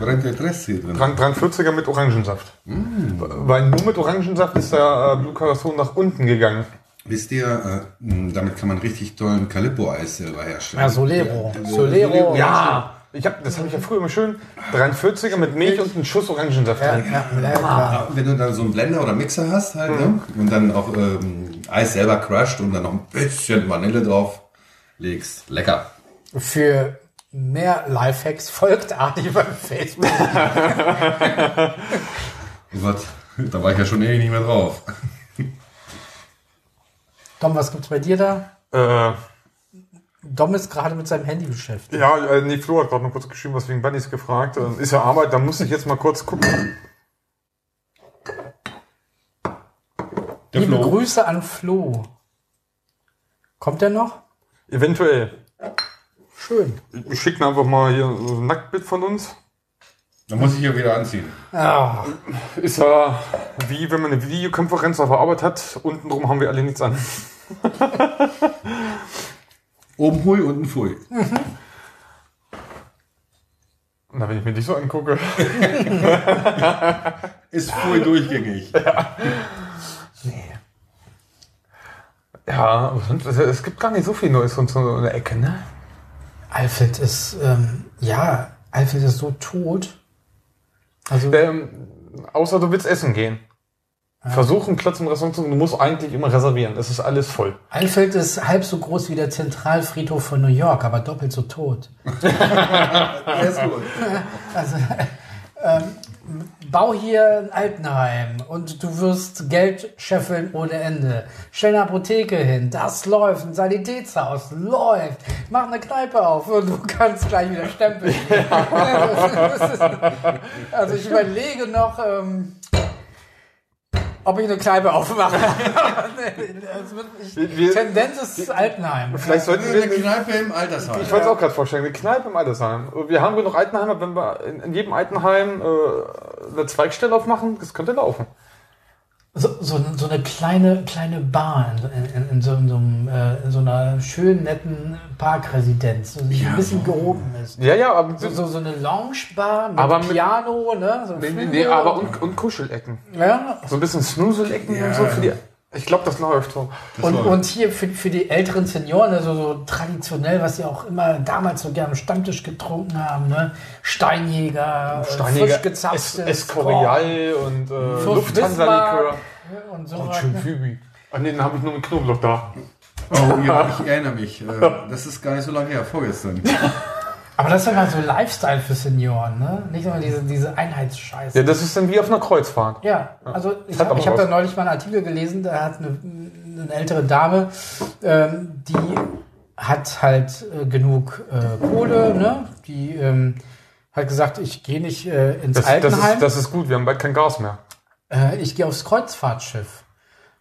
43 hier drin? 43er mit Orangensaft. Weil nur mit Orangensaft ist der äh, Blue Carson nach unten gegangen. Wisst ihr, äh, damit kann man richtig tollen Calippo-Eis selber herstellen. Ja, Solero. Solero. Ja! Ich hab, das habe ich ja früher immer schön. 43er mit Milch und einen Schuss Orangensaft Ja, drin. ja. Ja, Wenn du dann so einen Blender oder Mixer hast halt, ne? und dann auch ähm, Eis selber crushed und dann noch ein bisschen Vanille drauf legst. Lecker. Für mehr Lifehacks folgt Adi bei Facebook. <laughs> Oh Gott, da war ich ja schon ewig nicht mehr drauf. Dom, was gibt's bei dir da? Äh, Dom ist gerade mit seinem Handy beschäftigt. ja, äh, nee, Flo hat gerade noch kurz geschrieben, was wegen Bunnies gefragt. Äh, ist ja Arbeit, da muss ich jetzt mal kurz gucken. Der Liebe Flo. Grüße an Flo. Kommt er noch? Eventuell. Schön. Ich schicke einfach mal hier so ein Nacktbild von uns. Dann muss ich hier wieder anziehen. Ah, Ist ja wie wenn man eine Videokonferenz auf der Arbeit hat. Unten drum haben wir alle nichts an. <laughs> Oben hui, unten pfui. Na, wenn ich mir dich so angucke. <laughs> Ist pfui durchgängig. Ja, aber sonst, es- es gibt gar nicht so viel Neues von so einer Ecke, ne? Alfred ist, ähm, ja, Alfred ist so tot. Also, Ähm, außer du willst essen gehen. Versuch einen Platz im Restaurant zu finden. Du musst eigentlich immer reservieren. Es ist alles voll. Alfred ist halb so groß wie der Zentralfriedhof von New York, aber doppelt so tot. <laughs> Alles gut. <laughs> Also, ähm, bau hier ein Altenheim und du wirst Geld scheffeln ohne Ende. Stell eine Apotheke hin, das läuft, ein Sanitätshaus läuft. Mach eine Kneipe auf und du kannst gleich wieder stempeln. <laughs> Also ich überlege noch, ähm, ob ich eine Kneipe aufmache. <laughs> Tendenz ist Altenheim. Vielleicht sollten Eine wir. Kneipe im Altersheim. Ich wollte es auch gerade vorstellen. Eine Kneipe im Altersheim. Wir haben genug Altenheime, wenn wir in, in jedem Altenheim äh, eine Zweigstelle aufmachen, das könnte laufen. So, so, so eine kleine, kleine Bar in, in, in, so, in, so, einem, äh, in so einer schönen, netten Parkresidenz, die Ja. ein bisschen gehoben ist. Ja, ja, aber, So, so, so eine Loungebar mit Aber mit- Piano, ne? So nee, nee, aber und, und Kuschelecken. ja, So ein bisschen Snuselecken Ja. und so für die. Ich glaube, das läuft so. Das Und, und hier für, für die älteren Senioren, also so traditionell, was sie auch immer damals so gerne am Stammtisch getrunken haben, ne? Steinjäger, Steiniger, frisch es, gezapftes Escorial und äh, Lufthansa-Likör. Bismarck und so Und was, schön ne? Phoebe. Ah, nee, den habe ich nur mit Knoblauch da. Oh ja, ich erinnere mich. Äh, Das ist gar nicht so lange her, vorgestern. <laughs> Aber das ist ja mal so Lifestyle für Senioren, ne? Nicht nur diese, diese Einheitsscheiße. Ja, das ist dann wie auf einer Kreuzfahrt. Ja, also ich habe hab da neulich mal einen Artikel gelesen, da hat eine, eine ältere Dame, ähm, die hat halt äh, genug äh, Kohle, ne? Die ähm, hat gesagt, ich gehe nicht äh, ins Das, das, Altenheim, ist, das ist gut, wir haben bald kein Gas mehr. äh, ich gehe aufs Kreuzfahrtschiff.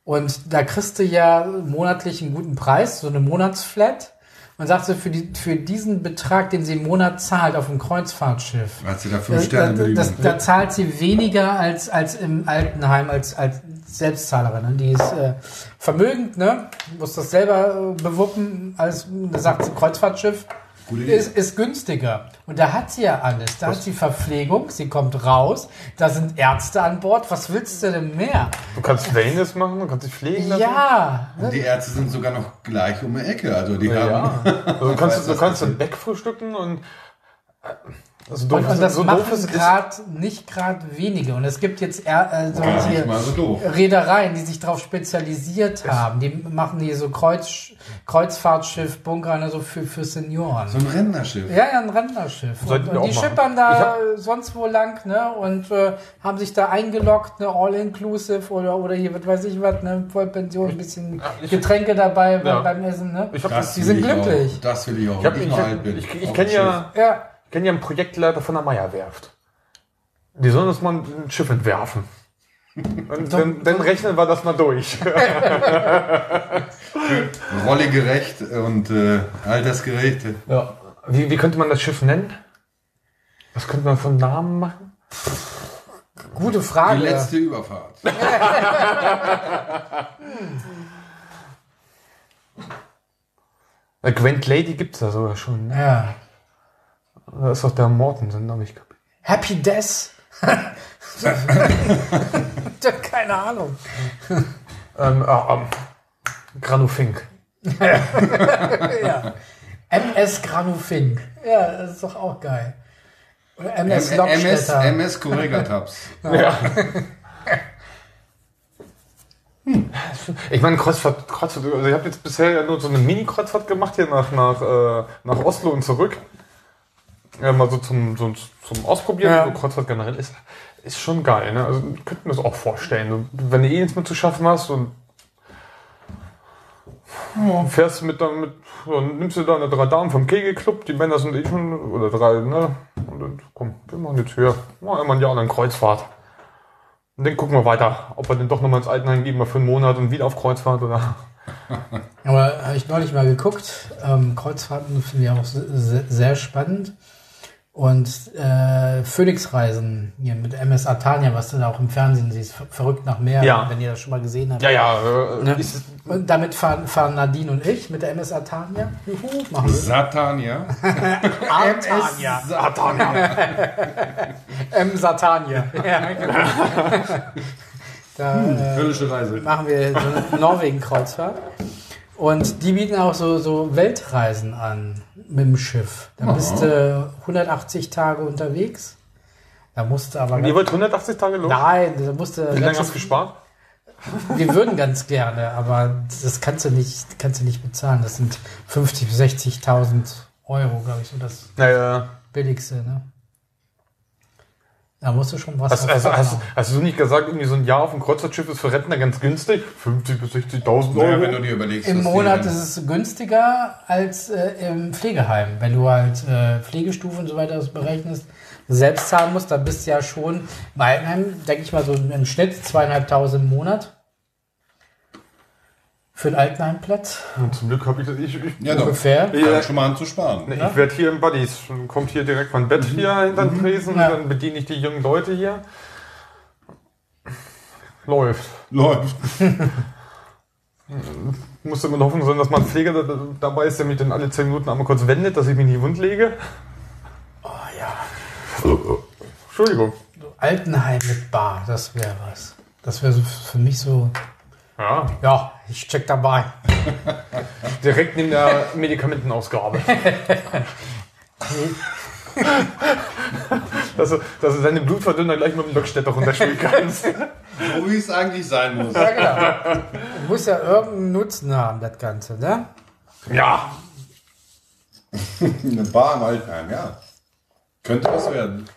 Und da kriegst du ja monatlich einen guten Preis, so eine Monatsflat. Und sagt sie, für, die, für diesen Betrag, den sie im Monat zahlt auf dem Kreuzfahrtschiff, Hat sie da fünf Sterne da, das, Bedienung. da zahlt sie weniger als, als im Altenheim, als, als Selbstzahlerin. Die ist äh, vermögend, ne? muss das selber äh, bewuppen, als sagt sie Kreuzfahrtschiff. Ist, ist günstiger. Und da hat sie ja alles. Da hat sie Verpflegung, sie kommt raus, da sind Ärzte an Bord. Was willst du denn mehr? Du kannst Wellness machen, du kannst dich pflegen lassen. Ja? Und die Ärzte sind sogar noch gleich um die Ecke. Also die Ja. haben. Also du kannst, <laughs> du kannst dann wegfrühstücken und äh, also doof und, und das so machen doof ist, ist gerade nicht gerade wenige. Und es gibt jetzt äh, so mal so. Reedereien, die sich darauf spezialisiert haben. Die machen hier so Kreuz, Kreuzfahrtschiff, Bunker, ne, so für, für Senioren. So ein Rentnerschiff. ja, ja, ein Rentnerschiff. Sollten Und, wir und die auch machen. schippern da sonst wo lang, ne? Und äh, haben sich da eingeloggt, ne, All-Inclusive oder, oder hier, was weiß ich was, ne, Vollpension, ein bisschen ich- Getränke dabei beim- Ja. beim Essen, ne? Ich hab Das Die sind ich glücklich. Auch. Das will ich auch. Ich, hab, ich, ich, alt bin. ich, ich kenne ja, Ja, ich kenn ja einen Projektleiter von der Meierwerft. Die sollen uns mal ein Schiff entwerfen. Und dann, dann rechnen wir das mal durch. <laughs> Rollegerecht und äh, altersgerecht. Ja. Wie, wie könnte man das Schiff nennen? Was könnte man von Namen machen? gute Die Frage. letzte Überfahrt. <laughs> Äh, Gwent Lady gibt's da sogar schon. Ne? Ja. Da ist doch der Mortensen, habe ich kapiert. Happy Death. <laughs> Keine Ahnung. Ähm, ah, ähm, Granufink. <laughs> Ja. MS Granufink. Ja, das ist doch auch geil. Oder MS MS, Lockstädter. MS Corregataps. Ich meine, Kreuzfahrt, Kreuzfahrt, also ich habe jetzt bisher ja nur so eine Mini-Kreuzfahrt gemacht hier nach, nach, äh, nach Oslo und zurück. Ja, mal so zum, so zum Ausprobieren. Ja. So Kreuzfahrt generell ist, ist schon geil. Ne? Also ich könnte mir das auch vorstellen. Wenn du eh nichts mit zu schaffen hast und fährst mit, dann mit nimmst du da eine drei Damen vom Kegelclub, die Männer sind eh schon, oder drei, ne? Und dann, komm, wir machen jetzt hier, machen immer ein Jahr lang Kreuzfahrt. Und dann gucken wir weiter, ob wir denn doch nochmal ins Altenheim gehen, mal für einen Monat und wieder auf Kreuzfahrt oder. <laughs> Aber habe ich neulich mal geguckt. Ähm, Kreuzfahrten finde ich auch se- sehr spannend. Und äh, Phoenix-Reisen hier mit MS Atania, was du da auch im Fernsehen siehst, ver- verrückt nach Meer, Ja. wenn ihr das schon mal gesehen habt. Ja, ja, äh, Ne? Und damit fahren, fahren Nadine und ich mit der MS Atania. Juhu, machen wir. Satan, ja. <laughs> Atania. <laughs> M Satania. Ja, genau. <laughs> da äh, Höllische Reise. machen wir so Norwegen-Kreuzfahrt. Und die bieten auch so, so Weltreisen an mit dem Schiff. Da bist du 180 Tage unterwegs. Da musst du aber. ihr wollt 180 Tage los? Nein, da musst du. Wie lange hast du gespart? wir würden ganz gerne, aber das kannst du nicht, kannst du nicht bezahlen. Das sind 50.000 bis 60.000 Euro, glaube ich, so das Naja, billigste. Ne? Da musst du schon was. hast, also, hast, machen. hast du nicht gesagt, irgendwie so ein Jahr auf dem Kreuzfahrtschiff ist für Rentner ganz günstig? 50.000 bis 60.000 Naja, Euro? wenn du dir überlegst, Im Monat ist es günstiger als äh, im Pflegeheim. Wenn du halt äh, Pflegestufen und so weiter berechnest, selbst zahlen musst, dann bist du ja schon bei Altenheim, denke ich mal, so im Schnitt zweieinhalbtausend im Monat. Für einen Altenheimplatz Und zum Glück habe ich das. Ich, ich, Ja, doch. ungefähr. Ja. schon mal an zu sparen. Nee, Ich werde hier im Buddies. Dann Kommt hier direkt mein Bett hier hinter den Tresen Ja. dann bediene ich die jungen Leute hier. Läuft. Läuft. <laughs> Musste immer hoffen, dass mal ein Pfleger da, dabei ist, der mich dann alle 10 Minuten einmal kurz wendet, dass ich mich nicht wund lege. Oh ja. Entschuldigung. Altenheim mit Bar, das wäre was. Das wäre so für mich so. Ja, Ja, ich check dabei. <laughs> direkt neben der Medikamentenausgabe. <laughs> dass, du, dass du deine Blutverdünner gleich mit dem Löckstätter runterspielen kannst. <laughs> So wie es eigentlich sein muss. Ja, genau. Muss ja irgendeinen Nutzen haben, das Ganze, ne? ja. Eine Bar im Altenheim, ja. Könnte was werden.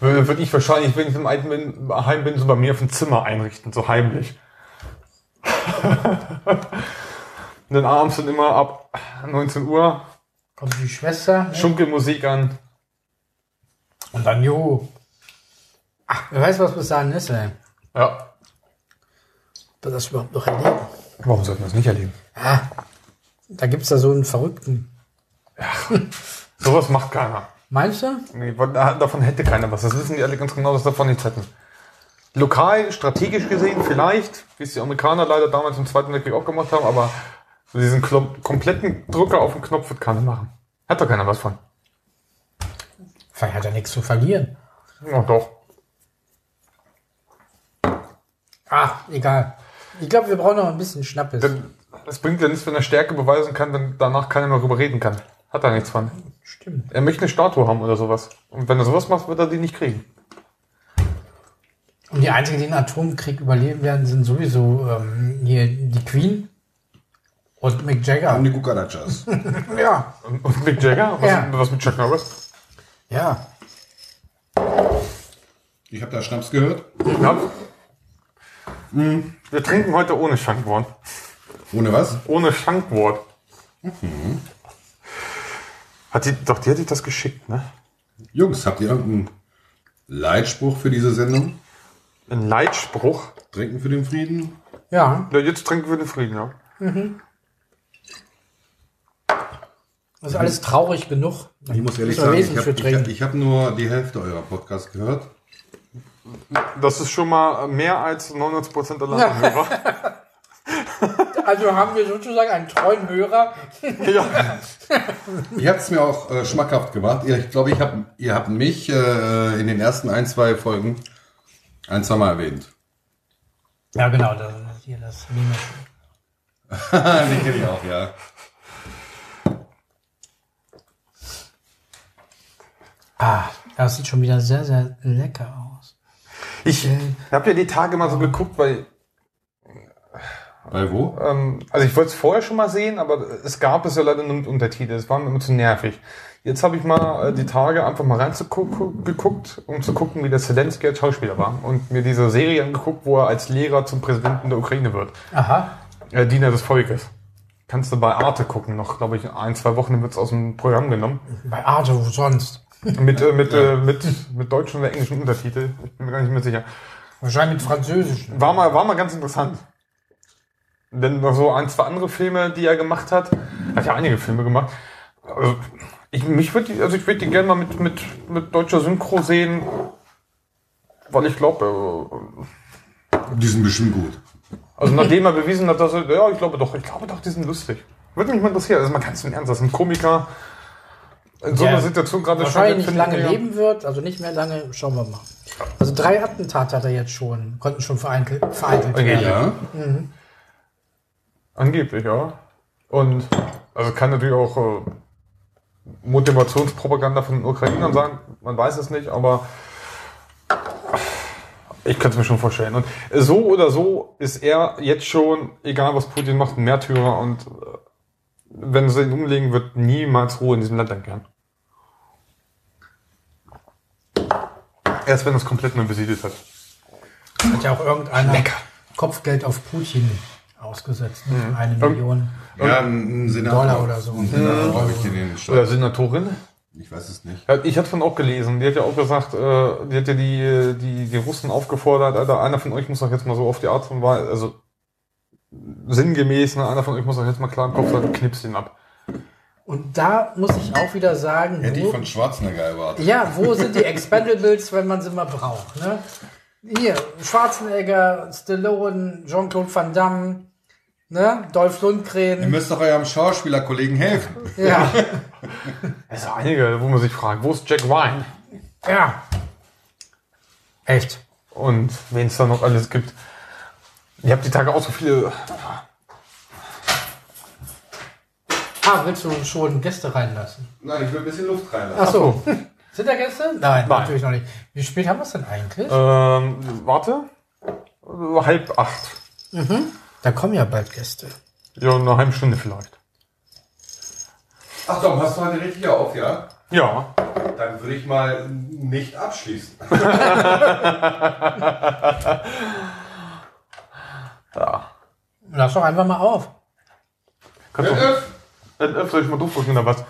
Würde ich wahrscheinlich, wenn ich im alten bin, heim bin, so bei mir auf dem Zimmer einrichten, so heimlich. Und <laughs> dann abends dann immer ab 19 Uhr Kommt die Schwester ne? Schunkelmusik an. und dann jo. Ach, wer weiß, was bis dahin ist, ey. Ja. Wird das überhaupt noch erleben? Warum sollten wir das nicht erleben? Ah, da gibt's da so einen Verrückten. Sowas macht keiner. Meinst du? Nee, davon hätte keiner was. Das wissen die alle ganz genau, dass davon nichts hätten. Lokal, strategisch gesehen vielleicht, wie es die Amerikaner leider damals im Zweiten Weltkrieg auch gemacht haben, aber so diesen Klo- kompletten Drücker auf den Knopf wird keiner machen. Hat doch keiner was von. Vielleicht hat er nichts zu verlieren. Ja, doch. Ah, egal. Ich glaube, wir brauchen noch ein bisschen Schnappes. Es bringt ja nichts, wenn er Stärke beweisen kann, wenn danach keiner mehr darüber reden kann. Hat er nichts von. Stimmt. Er möchte eine Statue haben oder sowas. Und wenn er sowas macht, wird er die nicht kriegen. Und die einzigen, die den Atomkrieg überleben werden, sind sowieso ähm, hier die Queen und Mick Jagger. Und die Cucarachas. <laughs> Ja. Und, und Mick Jagger? Was, Ja. was mit Chuck Norris? Ja. Ich habe da Schnaps gehört. Ja. Wir trinken heute ohne Schankwort. Ohne was? Ohne Schankwort. Hat die, doch, die hat dich das geschickt, ne? Jungs, habt ihr irgendeinen Leitspruch für diese Sendung? Ein Leitspruch. Trinken für den Frieden? Ja. Ja, jetzt trinken wir den Frieden, ja. Das ist alles traurig genug. Ich muss ehrlich sagen, ich habe ich hab nur die Hälfte eurer Podcasts gehört. Das ist schon mal mehr als 99% aller Hörer. Also haben wir sozusagen einen treuen Hörer. ja. <laughs> Ihr habt es mir auch äh, schmackhaft gemacht. Ihr, ich glaube, ich hab, ihr habt mich äh, in den ersten ein, zwei Folgen ein, zwei Mal erwähnt. Ja, genau. Das, hier das Meme. <laughs> den kenne ich auch, ja. Ah, das sieht schon wieder sehr, sehr lecker aus. Ich habe ja die Tage mal so geguckt, weil Bei wo? Ähm, also ich wollte es vorher schon mal sehen, aber es gab es ja leider nur mit Untertitel. Das war mir immer zu nervig. Jetzt habe ich mal äh, die Tage einfach mal reingeguckt, um zu gucken, wie der Zelensky als Schauspieler war. Und mir diese Serie angeguckt, wo er als Lehrer zum Präsidenten der Ukraine wird. Aha. Äh, Diener des Volkes. Kannst du bei Arte gucken, noch, glaube ich, ein, zwei Wochen wird es aus dem Programm genommen. Bei Arte, wo sonst? Mit, äh, mit, äh, mit, mit deutschen oder englischen Untertitel. Ich bin mir gar nicht mehr sicher. Wahrscheinlich mit Französisch. War mal, war mal ganz interessant. Denn noch so ein, zwei andere Filme, die er gemacht hat, hat ja einige Filme gemacht. Also, ich, mich würde die, also ich würde die gerne mal mit, mit, mit deutscher Synchro sehen, weil ich glaube, Die sind bestimmt gut. also nachdem er bewiesen hat, dass er, ja, ich glaube doch, ich glaube doch, die sind lustig. Würde mich mal interessieren, also man kann es im Ernst, das ist ein Komiker, in so einer Situation gerade Wahrscheinlich nicht lange leben wird, also nicht mehr lange. Schauen wir mal. Also drei Attentate hat er jetzt schon, konnten schon vereitelt, werden. Ja. Angeblich, ja. Und also kann natürlich auch äh, Motivationspropaganda von den Ukrainern sein, man weiß es nicht, aber ich kann es mir schon vorstellen. Und so oder so ist er jetzt schon, egal was Putin macht, ein Märtyrer und äh, wenn sie ihn umlegen, wird niemals Ruhe in diesem Land einkehren. Erst wenn es komplett neu besiedelt hat. Hat ja auch irgendeiner Kopfgeld auf Putin ausgesetzt. Ne? Eine Million. Ja, ein Senator. Dollar oder so. Ein Senator, glaube ich, in den Oder. Senatorin? Ich weiß es nicht. Ich hatte von auch gelesen. Die hat ja auch gesagt, äh, die hat ja die, die, die Russen aufgefordert, Alter, einer von euch muss doch jetzt mal so auf die Art und Weise, also sinngemäß, ne, einer von euch muss doch jetzt mal klar im Kopf sein, knips ihn ab. Und da muss ich auch wieder sagen, Hätte ich wo, von Schwarzenegger erwartet. ja, wo sind die Expendables, wenn man sie mal braucht? Ne? Hier, Schwarzenegger, Stallone, Jean-Claude Van Damme, ne? Dolph Ihr Lundgren. müsst doch eurem Schauspielerkollegen helfen. Ja, <laughs> Es sind einige, wo man sich fragt, wo ist Jack Ryan? ja. Echt. Und wen es da noch alles gibt. Ich habe die Tage auch so viele. Ah, willst du schon Gäste reinlassen? Nein, ich will ein bisschen Luft reinlassen. Ach so. Sind da Gäste? Nein, Nein. natürlich noch nicht. Wie spät haben wir es denn eigentlich? Ähm, warte. Halb acht. Da kommen ja bald Gäste. Ja, eine halbe Stunde vielleicht. Ach Tom, hast du heute richtig auf, ja? Ja. Dann würde ich mal nicht abschließen. <laughs> Ja. Lass doch einfach mal auf. Kannst du. Öff, Äh, äh, soll ich mal durchdrücken oder was?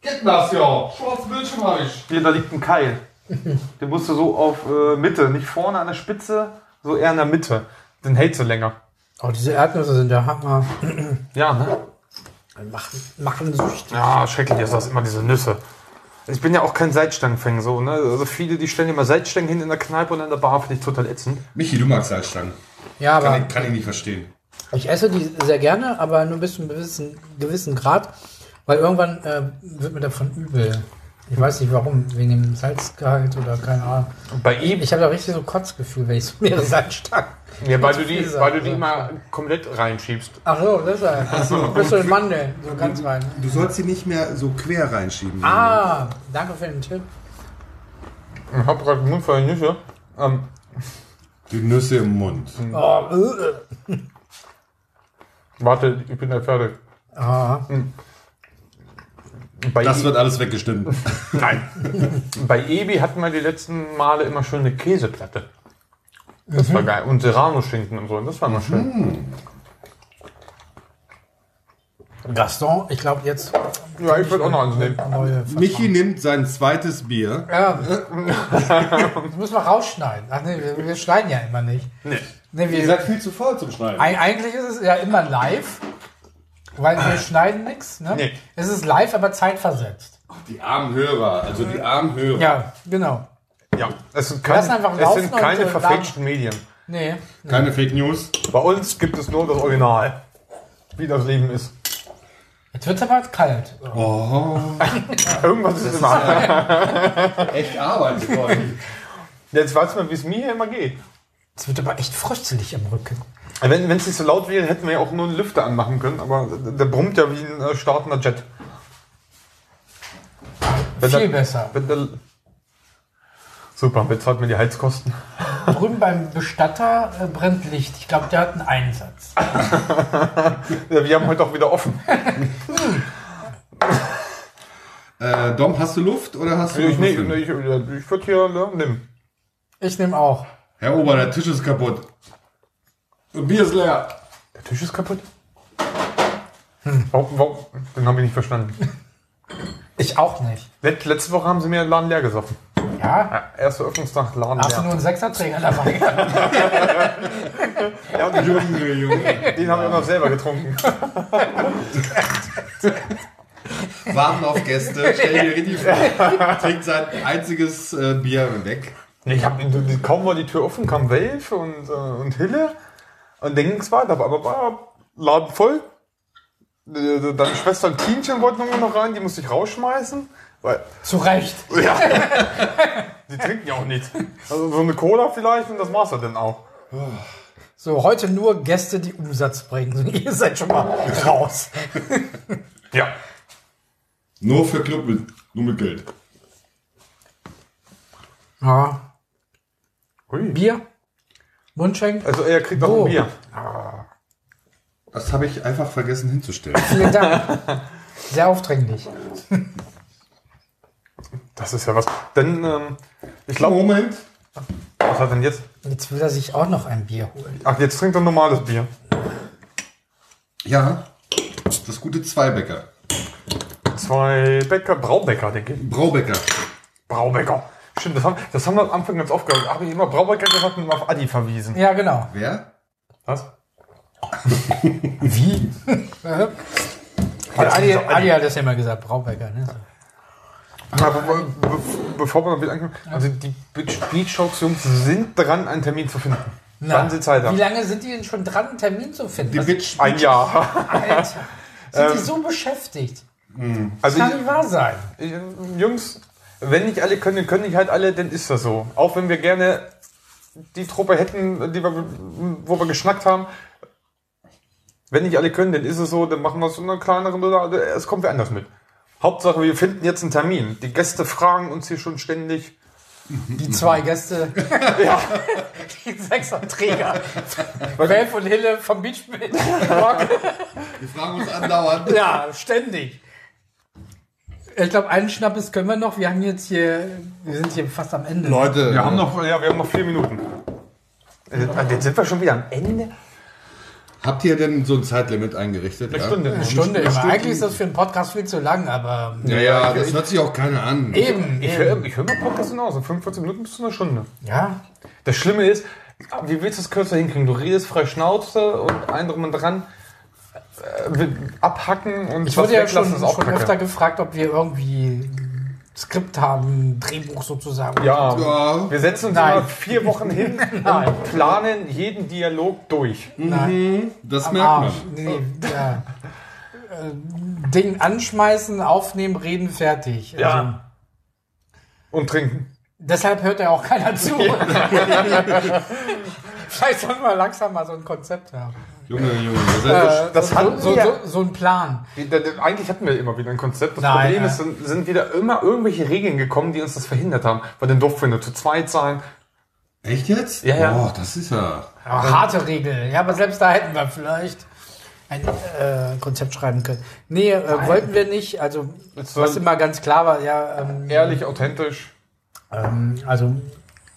geht das ja. Schwarzen Bildschirm habe ich. Hier, da liegt ein Keil. <laughs> Den musst du so auf äh, Mitte, nicht vorne an der Spitze, so eher in der Mitte. Den hältst du länger. Oh, diese Erdnüsse sind der Hammer. Ja, ne? Machen, machen süchtig. Ja, schrecklich ist das immer, diese Nüsse. Ich bin ja auch kein Seitstangenfänger, so, ne? Also viele, die stellen immer Seitstangen hin in der Kneipe und in der Bar, finde ich total ätzend. Michi, du magst Salzstangen. Ja, aber Kann ich, kann ich nicht verstehen. ich esse die sehr gerne, aber nur bis zu einem gewissen, gewissen Grad, weil irgendwann äh, wird mir davon übel. Ich weiß nicht warum, wegen dem Salzgehalt oder keine Ahnung. Bei ihm, Ich habe da richtig so Kotzgefühl, wenn ich so mehrere Salzstangen. ja, weil du die, viel weil du die immer komplett reinschiebst. Ach so, deshalb. Ach so, bist du in Mandeln, so ganz rein. Du sollst sie nicht mehr so quer reinschieben. Ah, danke für den Tipp. Ich hab gerade den Mund voll Nüsse. Ähm, Die Nüsse im Mund. Oh, äh. warte, ich bin ja fertig. ah. Bei, Das I- wird alles weggeschnitten. <laughs> Nein. <laughs> bei Ebi hatten wir die letzten Male immer schön eine Käseplatte. Das war geil. Und Serrano-Schinken und so. Das war immer schön. Gaston, ich glaube jetzt Ja, ich würde auch noch eins nehmen. Michi nimmt sein zweites Bier. Ja. das müssen wir rausschneiden. Ach nee, wir, wir schneiden ja immer nicht. Nee. Nee, wir, Ihr seid viel zu voll zum Schneiden. Eig- Eigentlich ist es ja immer live, weil wir schneiden nichts. Ne? Nee. Es ist live, aber zeitversetzt. Die armen Hörer, also die armen Hörer. Ja, genau. Ja, es sind keine, einfach es laufen sind und, keine äh, verfälschten Medien. Nee. Keine Fake News. Bei uns gibt es nur das Original. Wie das Leben ist. Jetzt wird es aber kalt. Oh, <laughs> Irgendwas ist immer. <laughs> echt Arbeit für euch. Jetzt weiß man, wie es mir hier immer geht. Es wird aber echt fröstelig im Rücken. Wenn es nicht so laut wäre, hätten wir ja auch nur einen Lüfter anmachen können, aber der brummt ja wie ein äh, startender Jet. Wenn Viel der- besser. Wenn der, super, bezahlt mir die Heizkosten. <laughs> Drüben beim Bestatter äh, brennt Licht. Ich glaube, der hat einen Einsatz. <laughs> Ja, wir haben heute auch wieder offen. <laughs> Äh, Dom, hast du Luft oder hast du Ich, nee, nee, ich, ich würde hier ne, nehmen. Ich nehme auch. Herr Ober, der Tisch ist kaputt. Und Bier ist leer. Der Tisch ist kaputt. Warum, warum? Den habe ich nicht verstanden. Ich auch nicht. Let- Letzte Woche haben sie mir den Laden leer gesoffen. Ja? Ja, erster Öffnungstag, Laden Hast du leer. nur einen Sechserträger dabei? <laughs> Ja, und Junge, Junge. den haben wir noch selber getrunken. <laughs> Warten auf Gäste. Stell dir richtig vor. Trinkt sein einziges äh, Bier weg. Ich hab, kaum war die Tür offen, kam Welf und, äh, und Hille. Und dann ging es weiter. Aber war Laden voll. Äh, Deine Schwester und Tienchen wollten nur noch rein, die musste ich rausschmeißen. Weil, Zu Recht. ja. <laughs> die trinken ja auch nicht. Also so eine Cola vielleicht und das war's ja dann auch. So, heute nur Gäste, die Umsatz bringen. <laughs> Ihr seid schon mal raus. <laughs> Ja. Nur für Club mit, nur mit Geld. Ja. Hui. Bier? Mundschenk? Also er kriegt auch Wo? ein Bier. Das habe ich einfach vergessen hinzustellen. Vielen Dank. Sehr aufdringlich. Das ist ja was. Denn, ähm, ich glaube, Moment. was hat denn jetzt? Jetzt will er sich auch noch ein Bier holen. Ach, jetzt trinkt er normales Bier. Ja, das gute Zweibäcker. Zwei Bäcker, Braubäcker, denke ich. Braubäcker. Braubäcker. Stimmt, das haben, das haben wir am Anfang ganz oft gehört. Habe ich immer Braubäcker gesagt und immer auf Adi verwiesen. Ja, genau. Wer? Was? <laughs> Wie? Adi, Adi. Adi hat das ja immer gesagt, Braubäcker. Ne? So. Aber be be bevor wir wieder ankommen, also die Beach Beach Shocks Jungs sind dran, einen Termin zu finden. Na, Wann sie Zeit haben. Wie lange sind die denn schon dran, einen Termin zu finden? Die Was- Bitch. Ein Jahr. Alter, <laughs> sind die so beschäftigt? Also Kann ich, nicht wahr sein. ich, Jungs, wenn nicht alle können, dann können nicht halt alle, dann ist das so. Auch wenn wir gerne die Truppe hätten, die wir, wo wir geschnackt haben. Wenn nicht alle können, dann ist es so, dann machen wir es in einer kleineren oder es kommt wer anders mit. Hauptsache, wir finden jetzt einen Termin. Die Gäste fragen uns hier schon ständig. Die zwei Gäste. <laughs> ja. <laughs> Die Sechserträger. Welf und Hille vom Beach <laughs> Rock. Die fragen uns andauernd. Ja, ständig. Ich glaube, einen Schnappes können wir noch. Wir haben jetzt hier, wir sind hier fast am Ende. Leute, Wir haben noch, ja, wir haben noch vier Minuten. Äh, Jetzt sind wir schon wieder am Ende. habt ihr denn so ein Zeitlimit eingerichtet? Eine ja? Stunde. Eine Stunde immer. Stunde. Eigentlich ist das für einen Podcast viel zu lang, aber Ja, ja, das hört sich auch keiner an. eben, Ich höre hör mal Podcast genauso. 45 Minuten bis zu einer Stunde. Ja, Das Schlimme ist, wie willst du es kürzer hinkriegen? Du redest frei Schnauze und ein drum und dran. Äh, abhacken und ich wurde ja schon, ist auch schon öfter gefragt, ob wir irgendwie ein Skript haben, ein Drehbuch sozusagen. Ja, Ja. wir setzen uns Nein. immer vier Wochen hin <laughs> und planen jeden Dialog durch. Nein. Das Am merkt man. Arsch. Nee, ja. Äh, Ding anschmeißen, aufnehmen, reden, fertig. Also, Ja. Und trinken. Deshalb hört ja auch keiner zu. <laughs> <laughs> Vielleicht sollten wir langsam mal so ein Konzept haben. Junge, Junge, seid Äh, das so, hatten so, wir. so, so ein Plan. Eigentlich hatten wir immer wieder ein Konzept. Das Nein, Problem ist, sind, sind wieder immer irgendwelche Regeln gekommen, die uns das verhindert haben. Weil dann durften wir nur zu zweit sein. Echt jetzt? Ja, ja. Boah, das ist ja. Ja, harte Regel. Ja, aber selbst da hätten wir vielleicht ein äh, Konzept schreiben können. Nee, äh, wollten wir nicht. Also, Es was immer ganz klar war, ja, ähm, ehrlich, authentisch. ähm, also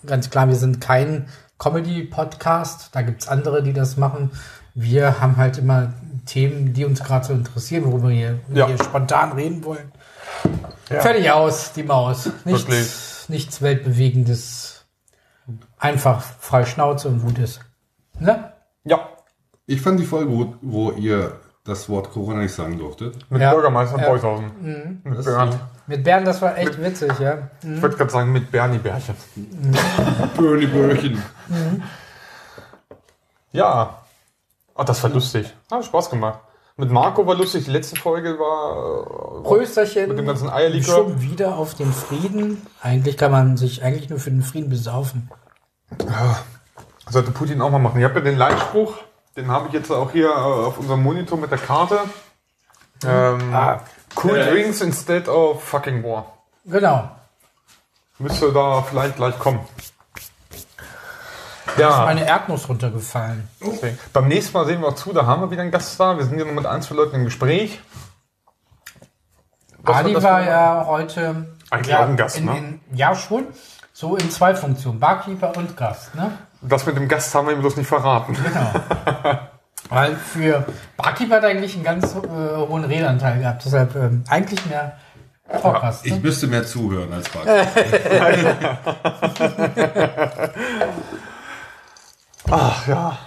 ganz klar, wir sind kein Comedy-Podcast. Da gibt's andere, die das machen. Wir haben halt immer Themen, die uns gerade so interessieren, worüber wir hier, Ja. hier spontan reden wollen. Ja. Fertig aus, die Maus. Nichts, Wirklich. nichts Weltbewegendes. Einfach frei Schnauze und gut ist. Ne? Ja. Ich fand die Folge, wo, wo ihr das Wort Corona nicht sagen durftet. Mit Ja. Bürgermeister Ja. Beuthausen. Mit Das Bernd. Mit Bernd, das war echt witzig, ja. Ich wollte gerade sagen, mit Bernie Bärchen. Bernie Börchen. Ja. Ach, das war lustig. Hat Spaß gemacht. Mit Marco war lustig. Die letzte Folge war Prösterchen. mit dem ganzen Eierlikör. Schon wieder auf den Frieden. Eigentlich kann man sich eigentlich nur für den Frieden besaufen. Sollte Putin auch mal machen. Ich habe ja den Leitspruch, den habe ich jetzt auch hier äh, auf unserem Monitor mit der Karte. Ähm, Ah, cool Ja. drinks instead of fucking war. genau. Müsste da vielleicht gleich kommen. Ja, Meine Erdnuss runtergefallen. deswegen. beim nächsten Mal sehen wir auch zu, da haben wir wieder einen Gast da. Wir sind ja noch mit ein, zwei Leuten im Gespräch. Was Ali das war für- ja heute. Eigentlich ja, auch ein Gast, in, ne? In, ja, schon. So in zwei Funktionen. Barkeeper und Gast, ne? Das mit dem Gast haben wir ihm bloß nicht verraten. <laughs> Weil für Barkeeper hat er eigentlich einen ganz äh, hohen Redanteil gehabt. Deshalb ähm, eigentlich mehr Talkgast. Ich Ne? müsste mehr zuhören als Bart. <laughs> <laughs> Ach ja.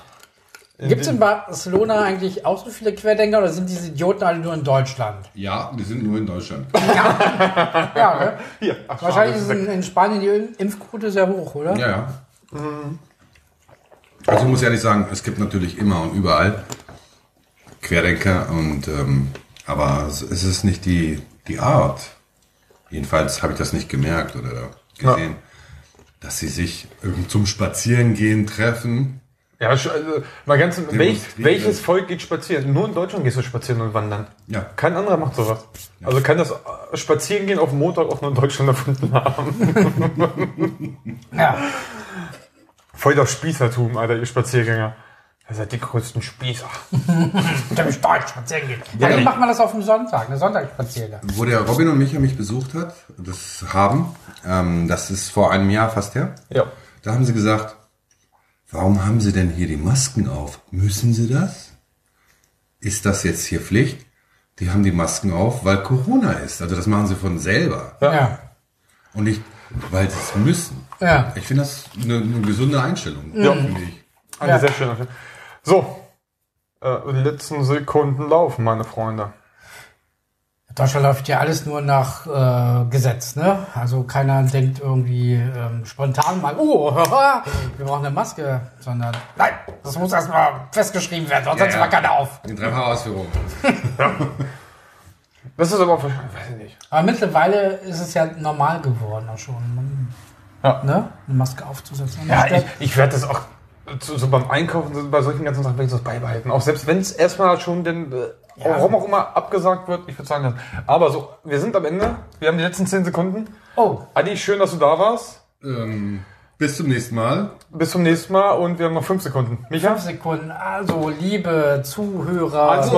Gibt es in Barcelona eigentlich auch so viele Querdenker oder sind diese Idioten alle nur in Deutschland? Ja, wir sind nur in Deutschland. <laughs> Ja, ne? Hier. Ach, Wahrscheinlich ist in, in Spanien die Impfquote sehr hoch, oder? Ja, ja. Also ich muss ehrlich sagen, es gibt natürlich immer und überall Querdenker und ähm, aber es es ist nicht die, die Art. Jedenfalls habe ich das nicht gemerkt oder gesehen, dass sie sich irgend zum Spazierengehen treffen. Ja, also, mal ganz, welch, welches Volk geht spazieren? Nur in Deutschland gehst du spazieren und wandern. Ja. Kein anderer macht sowas. Also kann das äh, Spazierengehen auf dem Montag auch nur in Deutschland <laughs> erfunden haben. <laughs> Ja. Voll das Spießertum, Alter, ihr Spaziergänger. Ihr seid die größten Spießer. Da bin ich Deutsch spazieren gehen. Ja, dann macht man das auf dem Sonntag, eine Sonntagsspaziergang. Wo der Robin und Micha mich besucht hat, das haben, ähm, das ist vor einem Jahr fast her, Ja. da haben sie gesagt, warum haben sie denn hier die Masken auf? Müssen sie das? Ist das jetzt hier Pflicht? Die haben die Masken auf, weil Corona ist. Also das machen sie von selber. Ja. ja. Und nicht, weil sie es müssen. Ich finde das eine, eine gesunde Einstellung. Ja. finde ich. Eine Ja. sehr schöne. So. Äh, letzten Sekunden laufen, meine Freunde. Deutschland läuft ja alles nur nach äh, Gesetz, ne? Also keiner denkt irgendwie ähm, spontan mal, oh, <laughs> wir brauchen eine Maske, sondern nein, das muss erstmal festgeschrieben werden, sonst Ja, ja. wir keiner auf. Die dreifache Ausführung. <laughs> Das ist aber weiß ich nicht. Aber mittlerweile ist es ja normal geworden auch schon, man, Ja. ne? Eine Maske aufzusetzen. Ja, ich, ich werde das auch so, so beim Einkaufen, so bei solchen ganzen Sachen werde ich das beibehalten. Auch selbst wenn es erstmal schon den, äh, Ja. warum auch immer abgesagt wird, ich würde sagen, das. Aber so, wir sind am Ende. Wir haben die letzten 10 Sekunden. oh, Adi, schön, dass du da warst. Ähm, bis zum nächsten Mal. Bis zum nächsten Mal und wir haben noch 5 Sekunden. Micha? fünf Sekunden. Also, liebe Zuhörer, Also-